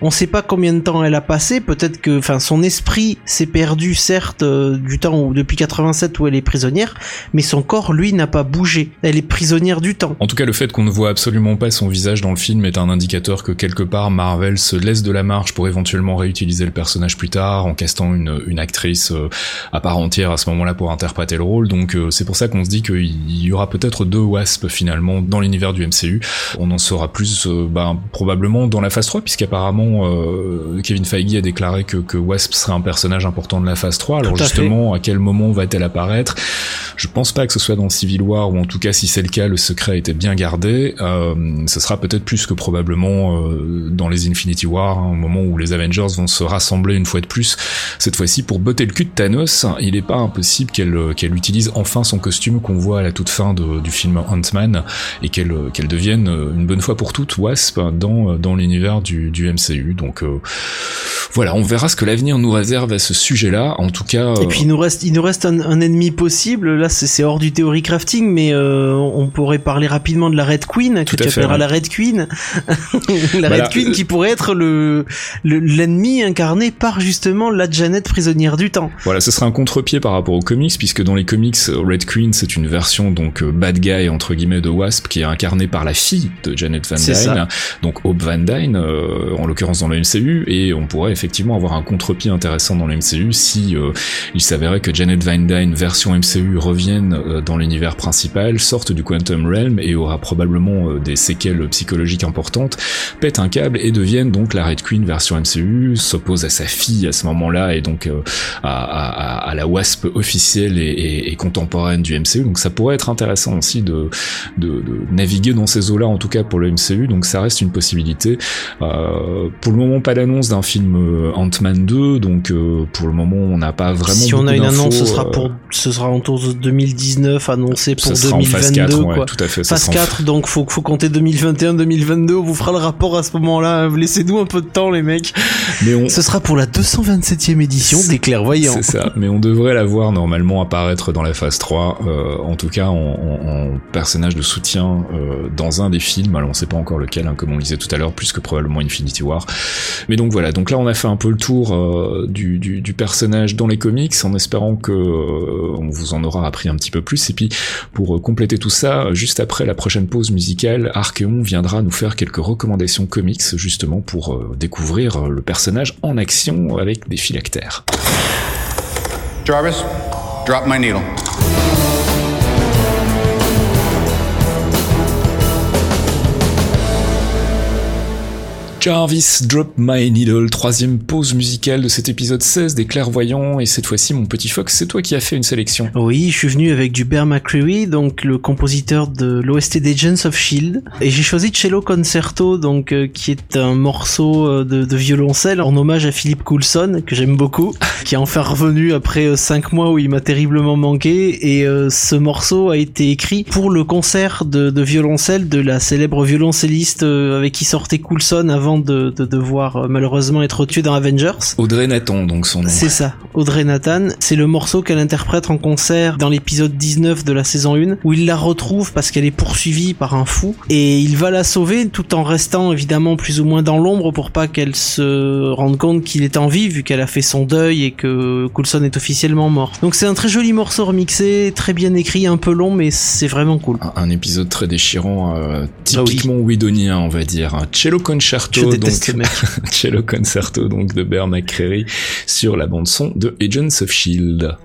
on sait pas combien de temps elle a passé. Peut-être que, enfin, son esprit s'est perdu, certes, euh, du temps où depuis 87 où elle est prisonnière, mais son corps, lui, n'a pas bougé. Elle est prisonnière du temps. En tout cas, le fait qu'on ne voit absolument pas son visage dans le film est un indicateur que quelque part Marvel se laisse de la marge pour éventuellement réutiliser le personnage plus tard en castant une, actrice euh, à part entière à ce moment-là pour interpréter le rôle. Donc euh, c'est pour ça qu'on se dit qu'il y aura peut-être deux Wasp finalement dans l'univers du MCU. On en saura plus ben, probablement dans la phase 3 puisqu'apparemment Kevin Feige a déclaré que, que Wasp serait un personnage important de la phase 3. Alors à justement, à quel moment va-t-elle apparaître? Je pense pas que ce soit dans Civil War ou en tout cas si c'est le cas, le secret a été bien gardé. Euh, ce sera peut-être plus que probablement euh, dans les Infinity War, hein, au moment où les Avengers vont se rassembler une fois de plus. Cette fois-ci pour botter le cul de Thanos, il est pas impossible qu'elle euh, qu'elle utilise enfin son costume qu'on voit à la toute fin de- du film Ant-Man et qu'elle euh, qu'elle devienne euh, une bonne fois pour toutes Wasp dans dans l'univers du, du MCU. Donc euh, voilà, on verra ce que l'avenir nous réserve à ce sujet-là. En tout cas, Et puis il nous reste, il nous reste un, un ennemi possible. Là, c'est hors du théorie crafting, mais euh, on pourrait parler rapidement de la Red Queen, que Tout tu appelleras ouais. la Red Queen. la Voilà. Red Queen qui pourrait être le le- l'ennemi incarné par justement la Janet prisonnière du temps. Voilà, ce serait un contre-pied par rapport aux comics, puisque dans les comics, Red Queen, c'est une version donc euh, bad guy entre guillemets de Wasp qui est incarnée par la fille de Janet Van Dyne, donc Hope Van Dyne, euh, en l'occurrence dans le MCU, et on pourrait effectivement avoir un contre-pied intéressant dans le MCU si euh, il s'avérait que Janet Van Dyne version MCU revienne euh, dans l'univers principal, sorte du Quantum Realm et aura probablement euh, des séquelles psychologiques importantes, pète un câble et devienne donc la Red Queen version MCU, s'oppose à sa fille à ce moment-là et donc à, la Wasp officielle et, et- et contemporaine du MCU. Donc ça pourrait être intéressant aussi de, de, naviguer dans ces eaux-là, en tout cas pour le MCU. Donc ça reste une possibilité. Pour le moment, pas d'annonce d'un film euh, Ant-Man 2, donc euh, pour le moment, on n'a pas vraiment. si on a une annonce, ce sera euh, pour, ce sera autour de 2019 annoncé pour ça sera en 2022 phase 4, ouais, quoi. tout à fait. ça Phase sera en 4, donc faut, faut compter 2021, 2022, on vous fera le rapport à ce moment-là, laissez-nous un peu de temps les mecs. Mais on, Ce sera pour la 227e édition des clairvoyants. C'est ça, mais on devrait la voir normalement apparaître dans la phase 3, euh, en tout cas en, en- en personnage de soutien euh, dans un des films, alors on sait pas encore lequel, hein, comme on le disait tout à l'heure, plus que probablement Infinity War. Mais donc voilà, donc là on a fait un peu le tour euh, du, personnage dans les comics, en espérant que euh, on vous en aura appris un petit peu plus, et puis pour euh, compléter tout ça, juste après la prochaine pause musicale, Archeon viendra nous faire quelques recommandations comics, justement pour euh, découvrir euh, le personnage en action avec des phylactères. Jarvis, drop my needle. Jarvis Drop My Needle, troisième pause musicale de cet épisode 16 des clairvoyants, et cette fois-ci mon petit Fox, c'est toi qui as fait une sélection. Oui, je suis venu avec du Bear McCreary, donc le compositeur de l'OST d'Agents of Shield, et j'ai choisi Cello Concerto, donc euh, qui est un morceau euh, de, de violoncelle en hommage à Philip Coulson que j'aime beaucoup, qui est enfin revenu après euh, cinq mois où il m'a terriblement manqué, et euh, ce morceau a été écrit pour le concert de, de violoncelle de la célèbre violoncelliste euh, avec qui sortait Coulson avant de, de devoir euh, malheureusement être tué dans Avengers. Audrey Nathan, donc son nom. C'est ça, Audrey Nathan. C'est le morceau qu'elle interprète en concert dans l'épisode 19 de la saison 1, où il la retrouve parce qu'elle est poursuivie par un fou, et il va la sauver tout en restant évidemment plus ou moins dans l'ombre pour pas qu'elle se rende compte qu'il est en vie, vu qu'elle a fait son deuil et que Coulson est officiellement mort. Donc c'est un très joli morceau remixé, très bien écrit, un peu long, mais c'est vraiment cool. Un, un épisode très déchirant, euh, typiquement Whedonien, on va dire. Un cello concerto. Concerto, déteste donc, ce mec. Cello Concerto, donc, de Bear McCreary sur la bande son de Agents of Shield.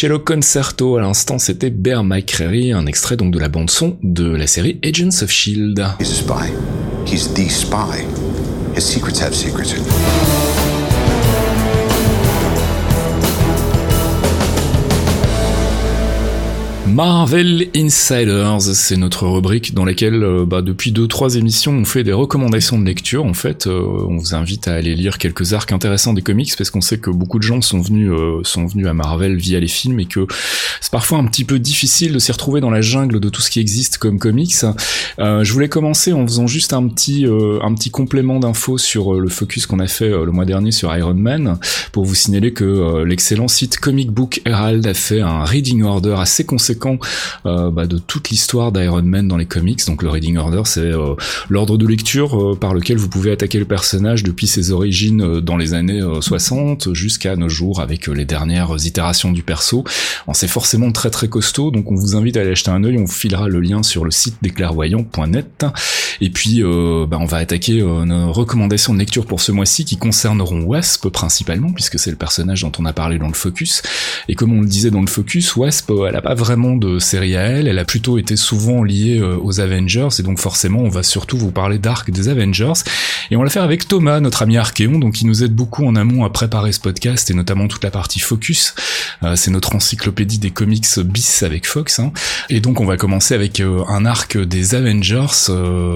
Cello Concerto, à l'instant c'était Bear McCreary, un extrait donc de la bande son de la série Agents of Shield. He's a spy. He's the spy. His secrets have secrets. Marvel Insiders, c'est notre rubrique dans laquelle, euh, bah, depuis deux trois émissions, on fait des recommandations de lecture. En fait, euh, on vous invite à aller lire quelques arcs intéressants des comics parce qu'on sait que beaucoup de gens sont venus euh, sont venus à Marvel via les films et que c'est parfois un petit peu difficile de s'y retrouver dans la jungle de tout ce qui existe comme comics. je voulais commencer en faisant juste un petit un petit complément d'infos sur le focus qu'on a fait le mois dernier sur Iron Man pour vous signaler que l'excellent site Comic Book Herald a fait un reading order assez conséquent euh, bah, de toute l'histoire d'Iron Man dans les comics. Donc le Reading Order, c'est euh, l'ordre de lecture euh, par lequel vous pouvez attaquer le personnage depuis ses origines dans les années 60 jusqu'à nos jours avec les dernières itérations du perso. C'est forcément très très costaud, donc on vous invite à aller acheter un œil. On filera le lien sur le site déclairvoyant.net. Et puis, bah, on va attaquer nos recommandations de lecture pour ce mois-ci qui concerneront Wasp principalement, puisque c'est le personnage dont on a parlé dans le focus. Et comme on le disait dans le focus, Wasp, elle a pas vraiment de série à elle, elle a plutôt été souvent liée euh, aux Avengers, et donc forcément on va surtout vous parler d'arc des Avengers, et on va le faire avec Thomas, notre ami Archéon, donc qui nous aide beaucoup en amont à préparer ce podcast, et notamment toute la partie Focus, euh, c'est notre encyclopédie des comics bis avec Fox, hein. et donc on va commencer avec euh, un arc des Avengers,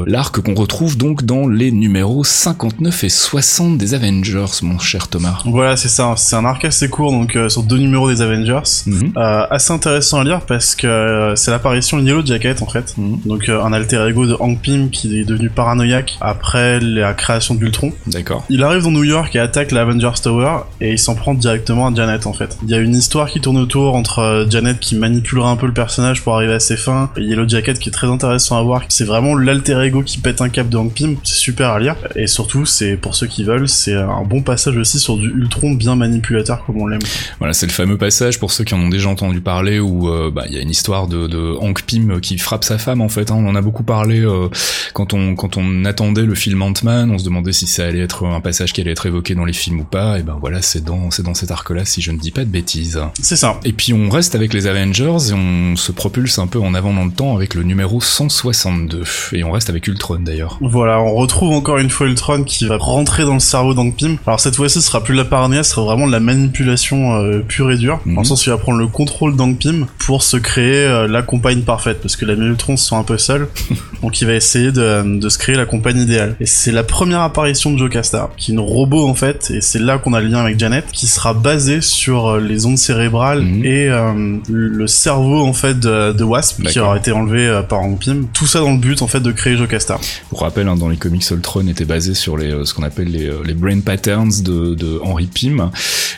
l'arc qu'on retrouve donc dans les numéros 59 et 60 des Avengers, mon cher Thomas. Voilà, c'est ça, c'est un arc assez court, donc sur deux numéros des Avengers, Mhm. assez intéressant à lire parce que euh, c'est l'apparition de Yellow Jacket en fait. Mhm. Donc euh, un alter ego de Hank Pym qui est devenu paranoïaque après la création d'Ultron. D'accord. Il arrive dans New York et attaque la Avengers Tower et il s'en prend directement à Janet en fait. Il y a une histoire qui tourne autour entre euh, Janet qui manipulera un peu le personnage pour arriver à ses fins et Yellow Jacket qui est très intéressant à voir. C'est vraiment l'alter ego qui pète un cap de Hank Pym. C'est super à lire et surtout c'est pour ceux qui veulent c'est un bon passage aussi sur du Ultron bien manipulateur comme on l'aime. Voilà, c'est le fameux passage pour ceux qui en ont déjà entendu parler où euh, bah, il y a une histoire de, de Hank Pym qui frappe sa femme en fait. Hein. On en a beaucoup parlé euh, quand on quand on attendait le film Ant-Man. On se demandait si ça allait être un passage qui allait être évoqué dans les films ou pas. Et ben voilà, c'est dans c'est dans cet arc-là si je ne dis pas de bêtises. C'est ça. Et puis on reste avec les Avengers et on se propulse un peu en avant dans le temps avec le numéro 162. Et on reste avec Ultron d'ailleurs. Voilà, on retrouve encore une fois Ultron qui va rentrer dans le cerveau d'Hank Pym. Alors cette fois-ci, ce sera plus de la paranoïa, ce sera vraiment de la manipulation euh, pure et dure. Mhm. Dans le sens où il va prendre le contrôle d'Hank Pym pour se créer euh, la compagne parfaite. Parce que la Ultron se sent un peu seul. donc il va essayer de, de se créer la compagne idéale. Et c'est la première apparition de Jocasta, qui est une robot en fait. Et c'est là qu'on a le lien avec Janet, qui sera basée sur euh, les ondes cérébrales Mhm. et euh, le cerveau en fait de, de Wasp, qui aura été enlevé par Pym. Tout ça dans le but en fait de créer Jocasta. Pour rappel, hein, dans les comics, Ultron était basé sur les, ce qu'on appelle les, les brain patterns de, de Henry Pym,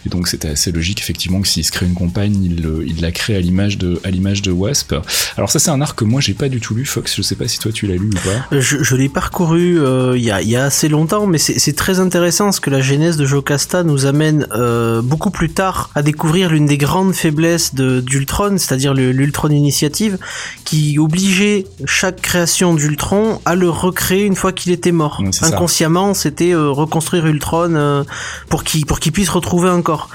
et donc c'était assez logique effectivement que s'il se crée une compagne, il, il la crée à l'image de, à l'image de Wasp. Alors ça c'est un arc que moi j'ai pas du tout lu, Fox. Je sais pas si toi tu l'as lu ou pas. Je, je l'ai parcouru euh, il y, a, il y a assez longtemps, mais c'est très intéressant parce que la genèse de Jocasta nous amène euh, beaucoup plus tard à découvrir l'une des grandes faiblesses d'Ultron, c'est-à-dire l'Ultron Initiative, qui obligeait chaque création d'Ultron à le recréer une fois qu'il était mort. Ouais. Inconsciemment, c'était euh, reconstruire Ultron euh, pour qu'il pour qu'il puisse retrouver un corps.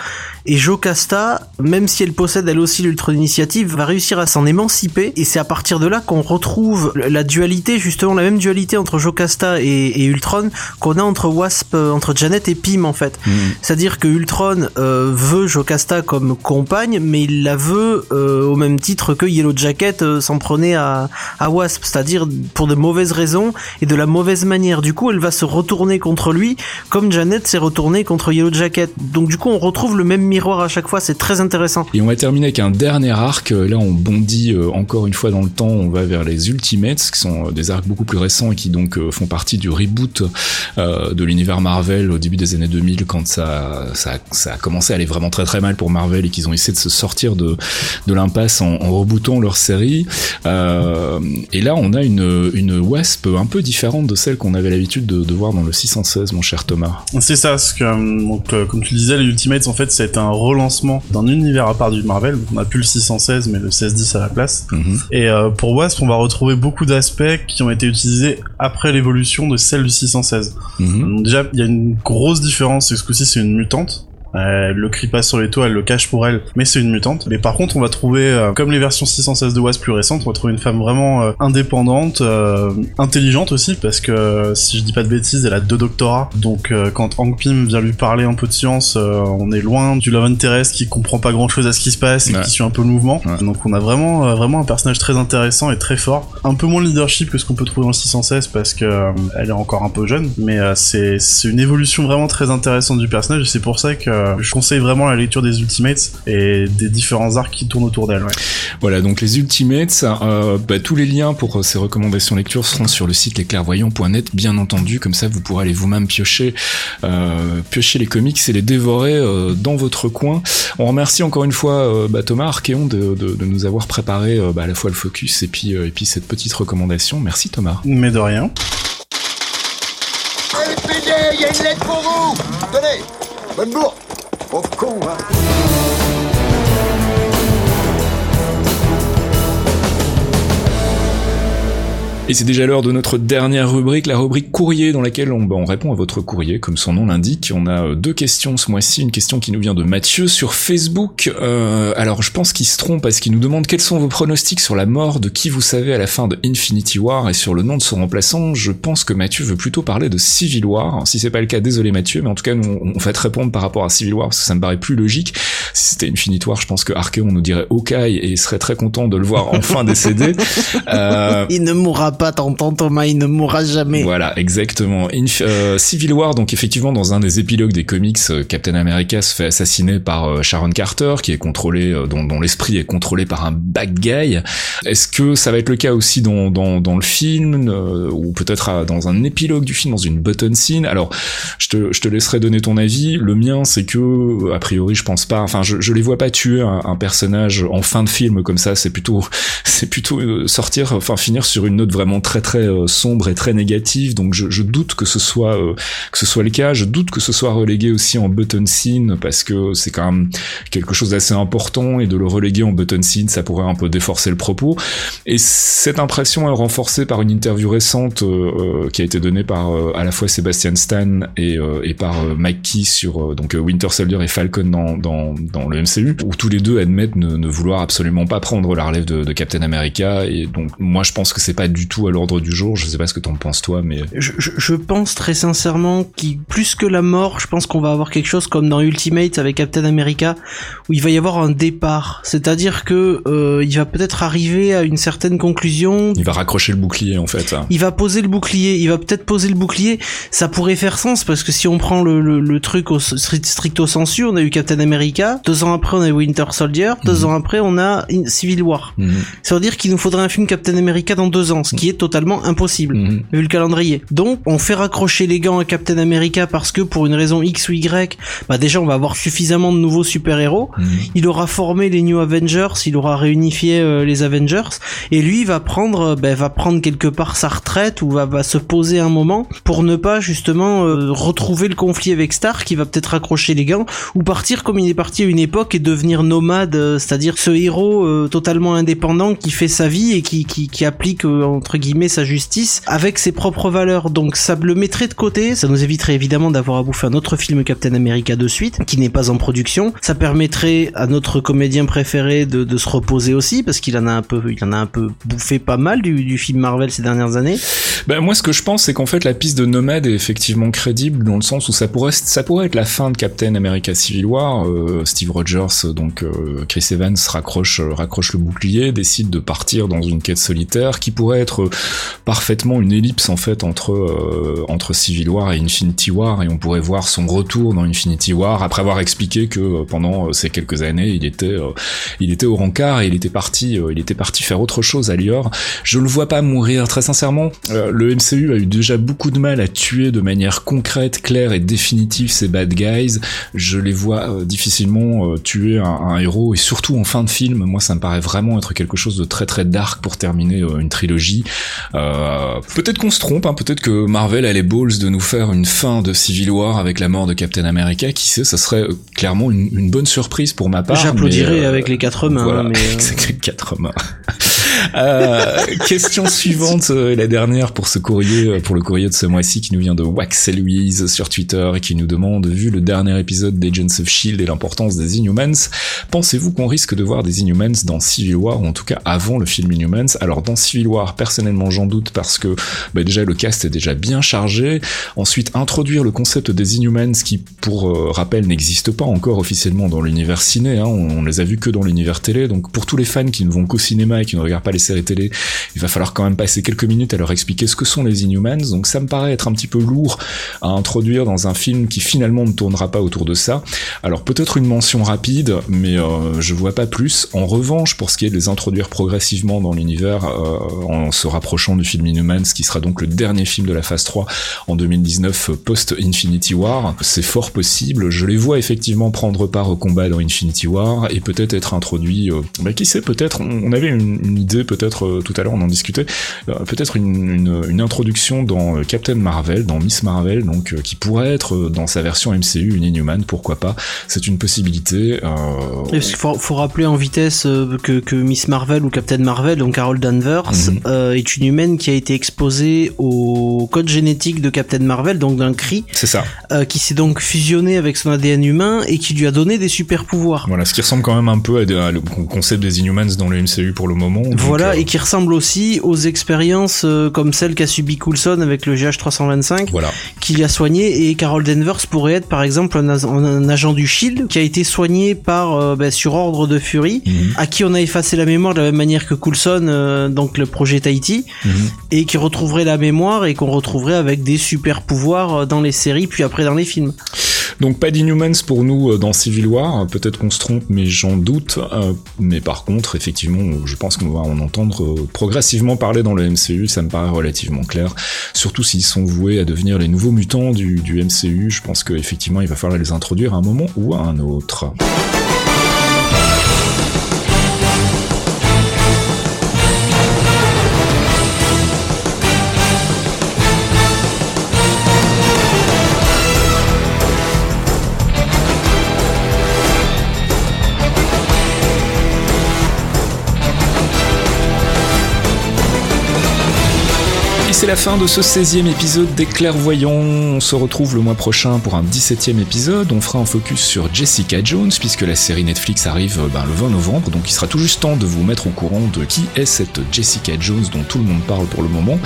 Et Jocasta, même si elle possède elle aussi l'Ultron Initiative, va réussir à s'en émanciper. Et c'est à partir de là qu'on retrouve la dualité, justement la même dualité entre Jocasta et, et Ultron qu'on a entre Wasp, euh, entre Janet et Pym en fait. C'est-à-dire que Ultron euh, veut Jocasta comme compagne, mais il la veut euh, au même titre que Yellow Jacket euh, s'en prenait à, à Wasp, c'est-à-dire pour de mauvaises raisons et de la mauvaise manière. Du coup, elle va se retourner contre lui, comme Janet s'est retournée contre Yellow Jacket. Donc du coup, on retrouve le même miroir à chaque fois. C'est très intéressant. Et on va terminer avec un dernier arc. Là, on bondit euh, encore une fois dans le temps. On va vers les Ultimates, qui sont euh, des arcs beaucoup plus récents et qui donc euh, font partie du reboot de l'univers Marvel au début des années 2000, quand ça, ça, ça a commencé à aller vraiment très très mal pour Marvel et qu'ils ont essayé de se sortir de, de l'impasse en, en rebootant leur série. Euh, et là, on a une, une Wasp un peu différente de celle qu'on avait l'habitude de, de voir dans le 616, mon cher Thomas. C'est ça, parce que, donc, comme tu le disais, les Ultimates, en fait, c'est un relancement d'un univers à part du Marvel. On n'a plus le 616, mais le 1610 à la place. Mhm. Et euh, pour Wasp, on va retrouver beaucoup d'aspects qui ont été utilisés après l'évolution de celle du 616. Mhm. Donc déjà, il y a une grosse différence, et ce coup-ci, c'est une mutante. Elle le crie pas sur les toits, elle le cache pour elle, mais c'est une mutante. Mais par contre, on va trouver, euh, comme les versions 616 de Wasp plus récentes, on va trouver une femme vraiment euh, indépendante, euh, intelligente aussi, parce que si je dis pas de bêtises, elle a deux doctorats. Donc quand Hank Pym vient lui parler un peu de science, on est loin du Love Interest qui comprend pas grand chose à ce qui se passe et qui suit un peu le mouvement. Donc on a vraiment vraiment un personnage très intéressant et très fort. Un peu moins leadership que ce qu'on peut trouver dans 616 parce que elle est encore un peu jeune, mais c'est une évolution vraiment très intéressante du personnage et c'est pour ça que euh, je conseille vraiment la lecture des Ultimates et des différents arcs qui tournent autour d'elle. Voilà, donc les Ultimates, euh, bah, tous les liens pour euh, ces recommandations lecture seront sur le site lesclairvoyants.net, bien entendu, comme ça vous pourrez aller vous-même piocher, piocher les comics et les dévorer dans votre coin. On remercie encore une fois bah, Thomas Archeon de, de, nous avoir préparé bah, à la fois le focus et puis, et puis cette petite recommandation. Merci Thomas. Mais de rien. il y a une lettre pour vous Tenez Bonne bourre Pauvre con, Et c'est déjà l'heure de notre dernière rubrique, la rubrique courrier, dans laquelle on, bah, on, répond à votre courrier, comme son nom l'indique. On a euh, deux questions ce mois-ci. Une question qui nous vient de Mathieu sur Facebook. Euh, alors je pense qu'il se trompe parce qu'il nous demande quels sont vos pronostics sur la mort de qui vous savez à la fin de Infinity War et sur le nom de son remplaçant. Je pense que Mathieu veut plutôt parler de Civil War. Si c'est pas le cas, désolé Mathieu, mais en tout cas nous on va te répondre par rapport à Civil War parce que ça me paraît plus logique. Si c'était Infinity War, je pense que Archeon nous dirait Hawkeye et serait très content de le voir enfin décédé. Euh... Il ne mourra pas, t'entends Thomas, il ne mourra jamais. Voilà, exactement. Euh, Civil War, donc effectivement, dans un des épilogues des comics, euh, Captain America se fait assassiner par euh, Sharon Carter, qui est contrôlé, dont, dont l'esprit est contrôlé par un bad guy. Est-ce que ça va être le cas aussi dans, dans, le film, ou peut-être dans un épilogue du film, dans une button scene? Alors, je te, je te laisserai donner ton avis. Le mien, c'est que, a priori, je pense pas. Enfin, je, je les vois pas tuer un, un personnage en fin de film comme ça. C'est plutôt, c'est plutôt sortir, enfin finir sur une note vraiment très très euh, sombre et très négative, donc je, doute que ce soit euh, que ce soit le cas. Je doute que ce soit relégué aussi en button scene parce que c'est quand même quelque chose d'assez important et de le reléguer en button scene, ça pourrait un peu déforcer le propos. Et cette impression est renforcée par une interview récente euh, qui a été donnée par à la fois Sebastian Stan et, et par Mike Key sur donc Winter Soldier et Falcon dans, dans, dans, le MCU, où tous les deux admettent ne, ne vouloir absolument pas prendre la relève de, de Captain America. Et donc moi je pense que c'est pas du tout à l'ordre du jour. Je sais pas ce que t'en penses toi, mais je, je, je pense très sincèrement qu'il plus que la mort, je pense qu'on va avoir quelque chose comme dans Ultimate avec Captain America, où il va y avoir un départ. C'est-à-dire que euh, il va peut-être arriver à une certaine conclusion. Il va raccrocher le bouclier en fait. Il va poser le bouclier. Il va peut-être poser le bouclier. Ça pourrait faire sens parce que si on prend le, le, le truc au stricto sensu, on a eu Captain America. Deux ans après, on a eu Winter Soldier. Deux mhm. ans après, on a Civil War. Mhm. Ça veut dire qu'il nous faudrait un film Captain America dans deux ans, ce qui est totalement impossible mhm. vu le calendrier. Donc on fait raccrocher les gants à Captain America parce que pour une raison X ou Y, bah déjà on va avoir suffisamment de nouveaux super-héros. Mhm. Il aura formé les New Avengers, il aura réunifié euh, les Avengers et lui va prendre bah, va prendre quelque part sa retraite ou va, va se poser un moment pour ne pas justement euh, retrouver le conflit avec Stark qui va peut-être raccrocher les gants ou partir comme il est parti à une époque et devenir nomade, euh, c'est-à-dire ce héros totalement indépendant qui fait sa vie et qui, qui, qui applique entre guillemets sa justice avec ses propres valeurs. Donc ça le mettrait de côté, ça nous éviterait évidemment d'avoir à bouffer un autre film Captain America de suite, qui n'est pas en production. Ça permettrait à notre comédien préféré de, se reposer aussi, parce qu'il en a un peu, il en a un peu bouffé pas mal du, film Marvel ces dernières années. Ben moi ce que je pense c'est qu'en fait la piste de Nomade est effectivement crédible dans le sens où ça pourrait, ça pourrait être la fin de Captain America Civil War. Euh, Steve Rogers, donc euh, Chris Evans raccroche, raccroche le bouclier, décide de partir dans une quête solitaire qui pourrait être parfaitement une ellipse en fait entre euh, entre Civil War et Infinity War et on pourrait voir son retour dans Infinity War après avoir expliqué que euh, pendant euh, ces quelques années il était il était au rencard et il était parti il était parti faire autre chose ailleurs. Je ne le vois pas mourir très sincèrement. le MCU a eu déjà beaucoup de mal à tuer de manière concrète, claire et définitive ces bad guys. Je les vois difficilement tuer un, un, héros et surtout en fin de film. Moi ça me paraît vraiment être quelque chose de très très dark pour terminer une trilogie. Euh, peut-être qu'on se trompe, hein, peut-être que Marvel a les balls de nous faire une fin de Civil War avec la mort de Captain America, qui sait, ça serait euh, clairement une, bonne surprise pour ma part. J'applaudirais euh, avec les quatre mains. Voilà, mais avec les quatre mains. Euh, question suivante, euh, la dernière pour ce courrier, euh, pour le courrier de ce mois-ci qui nous vient de Wax et Louise sur Twitter et qui nous demande, vu le dernier épisode d'Agents of Shield et l'importance des Inhumans, pensez-vous qu'on risque de voir des Inhumans dans Civil War ou en tout cas avant le film Inhumans? Alors dans Civil War, personnellement j'en doute parce que bah, déjà le cast est déjà bien chargé. Ensuite introduire le concept des Inhumans qui, pour euh, rappel, n'existe pas encore officiellement dans l'univers ciné. Hein, on, on les a vus que dans l'univers télé. Donc pour tous les fans qui ne vont qu'au cinéma et qui ne regardent pas les séries télé, il va falloir quand même passer quelques minutes à leur expliquer ce que sont les Inhumans. Donc ça me paraît être un petit peu lourd à introduire dans un film qui finalement ne tournera pas autour de ça. Alors peut-être une mention rapide, mais euh, je vois pas plus. En revanche, pour ce qui est de les introduire progressivement dans l'univers, euh, en se rapprochant du film Inhumans, qui sera donc le dernier film de la phase 3 en 2019 euh, post-Infinity War, c'est fort possible. Je les vois effectivement prendre part au combat dans Infinity War et peut-être être introduits. Euh, bah, qui sait, peut-être. On, on avait une, une idée, peut-être euh, tout à l'heure, on en discutait. euh, peut-être une, une, une introduction dans Captain Marvel, dans Miss Marvel, donc qui pourrait être dans sa version MCU une Inhuman, pourquoi pas. C'est une possibilité. parce qu'il faut, faut rappeler en vitesse que, que Miss Marvel ou Captain Marvel, donc Carol Danvers, Mhm. Est une humaine qui a été exposée au code génétique de Captain Marvel, donc d'un cri, c'est ça. euh, qui s'est donc fusionné avec son ADN humain et qui lui a donné des super pouvoirs. Voilà, ce qui ressemble quand même un peu à, le concept des Inhumans dans le MCU pour le moment. Voilà, euh, et qui ressemble aussi aux expériences euh, comme celle qu'a subi Coulson avec le GH325, Voilà. qu'il a soigné, et Carol Danvers pourrait être par exemple un, agent du SHIELD qui a été soigné par euh, ben, sur ordre de Fury, Mhm. à qui on a effacé la mémoire de la même manière que Coulson, euh, donc le projet Tahiti, Mhm. et qui retrouverait la mémoire et qu'on retrouverait avec des super pouvoirs euh, dans les séries puis après dans les films. Donc pas d'Inhumans pour nous euh, dans Civil War, peut-être qu'on se trompe mais j'en doute, euh, mais par contre effectivement je pense qu'on va en entendre euh, progressivement parler dans le MCU, ça me paraît relativement clair, surtout s'ils sont voués à devenir les nouveaux mutants du, du MCU, je pense qu'effectivement il va falloir les introduire à un moment ou à un autre. C'est la fin de ce 16e épisode des Clairvoyants. On se retrouve le mois prochain pour un 17e épisode. On fera un focus sur Jessica Jones, puisque la série Netflix arrive euh, ben, le 20 novembre. Donc il sera tout juste temps de vous mettre au courant de qui est cette Jessica Jones dont tout le monde parle pour le moment.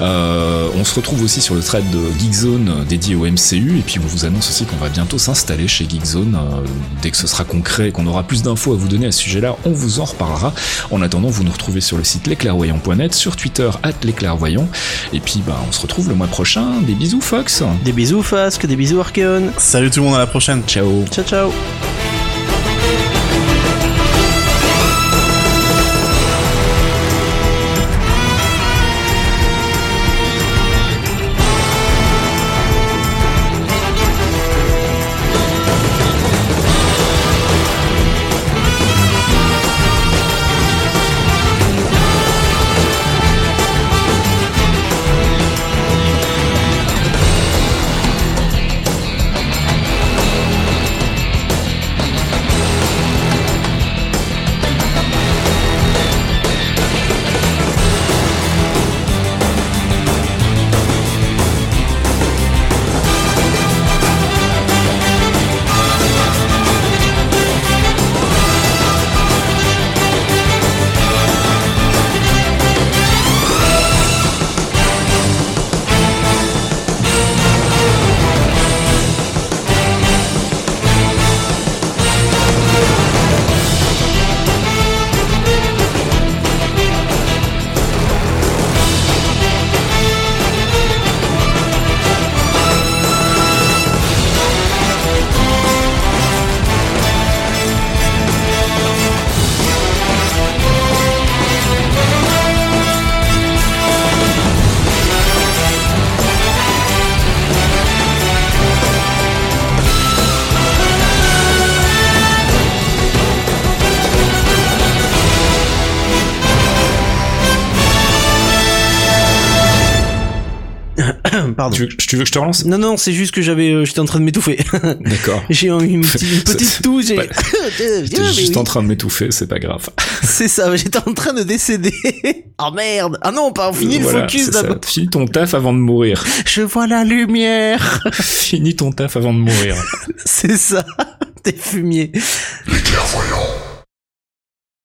Euh, on se retrouve aussi sur le thread de Geekzone euh, dédié au MCU. Et puis on vous annonce aussi qu'on va bientôt s'installer chez Geekzone. Dès que ce sera concret et qu'on aura plus d'infos à vous donner à ce sujet-là, on vous en reparlera. En attendant, vous nous retrouvez sur le site lesclairvoyants.net, sur Twitter, at lesclairvoyants. Et puis, bah, on se retrouve le mois prochain. Des bisous, Fox. Des bisous Fasque, des bisous Archeon. Salut tout le monde, à la prochaine. Ciao. Ciao ciao. Tu veux, que- je te relance Non, non, c'est juste que j'avais, euh, j'étais en train de m'étouffer. D'accord. j'ai eu une, petite- une petite toux, j'ai... J'étais Ah, mais juste oui. en train de m'étouffer, c'est pas grave. C'est ça, j'étais en train de décéder. oh merde Ah non, pas, on finit le Voilà, focus c'est ça. d'abord. Finis ton taf avant de mourir. Je vois la lumière Finis ton taf avant de mourir. C'est ça, t'es fumier.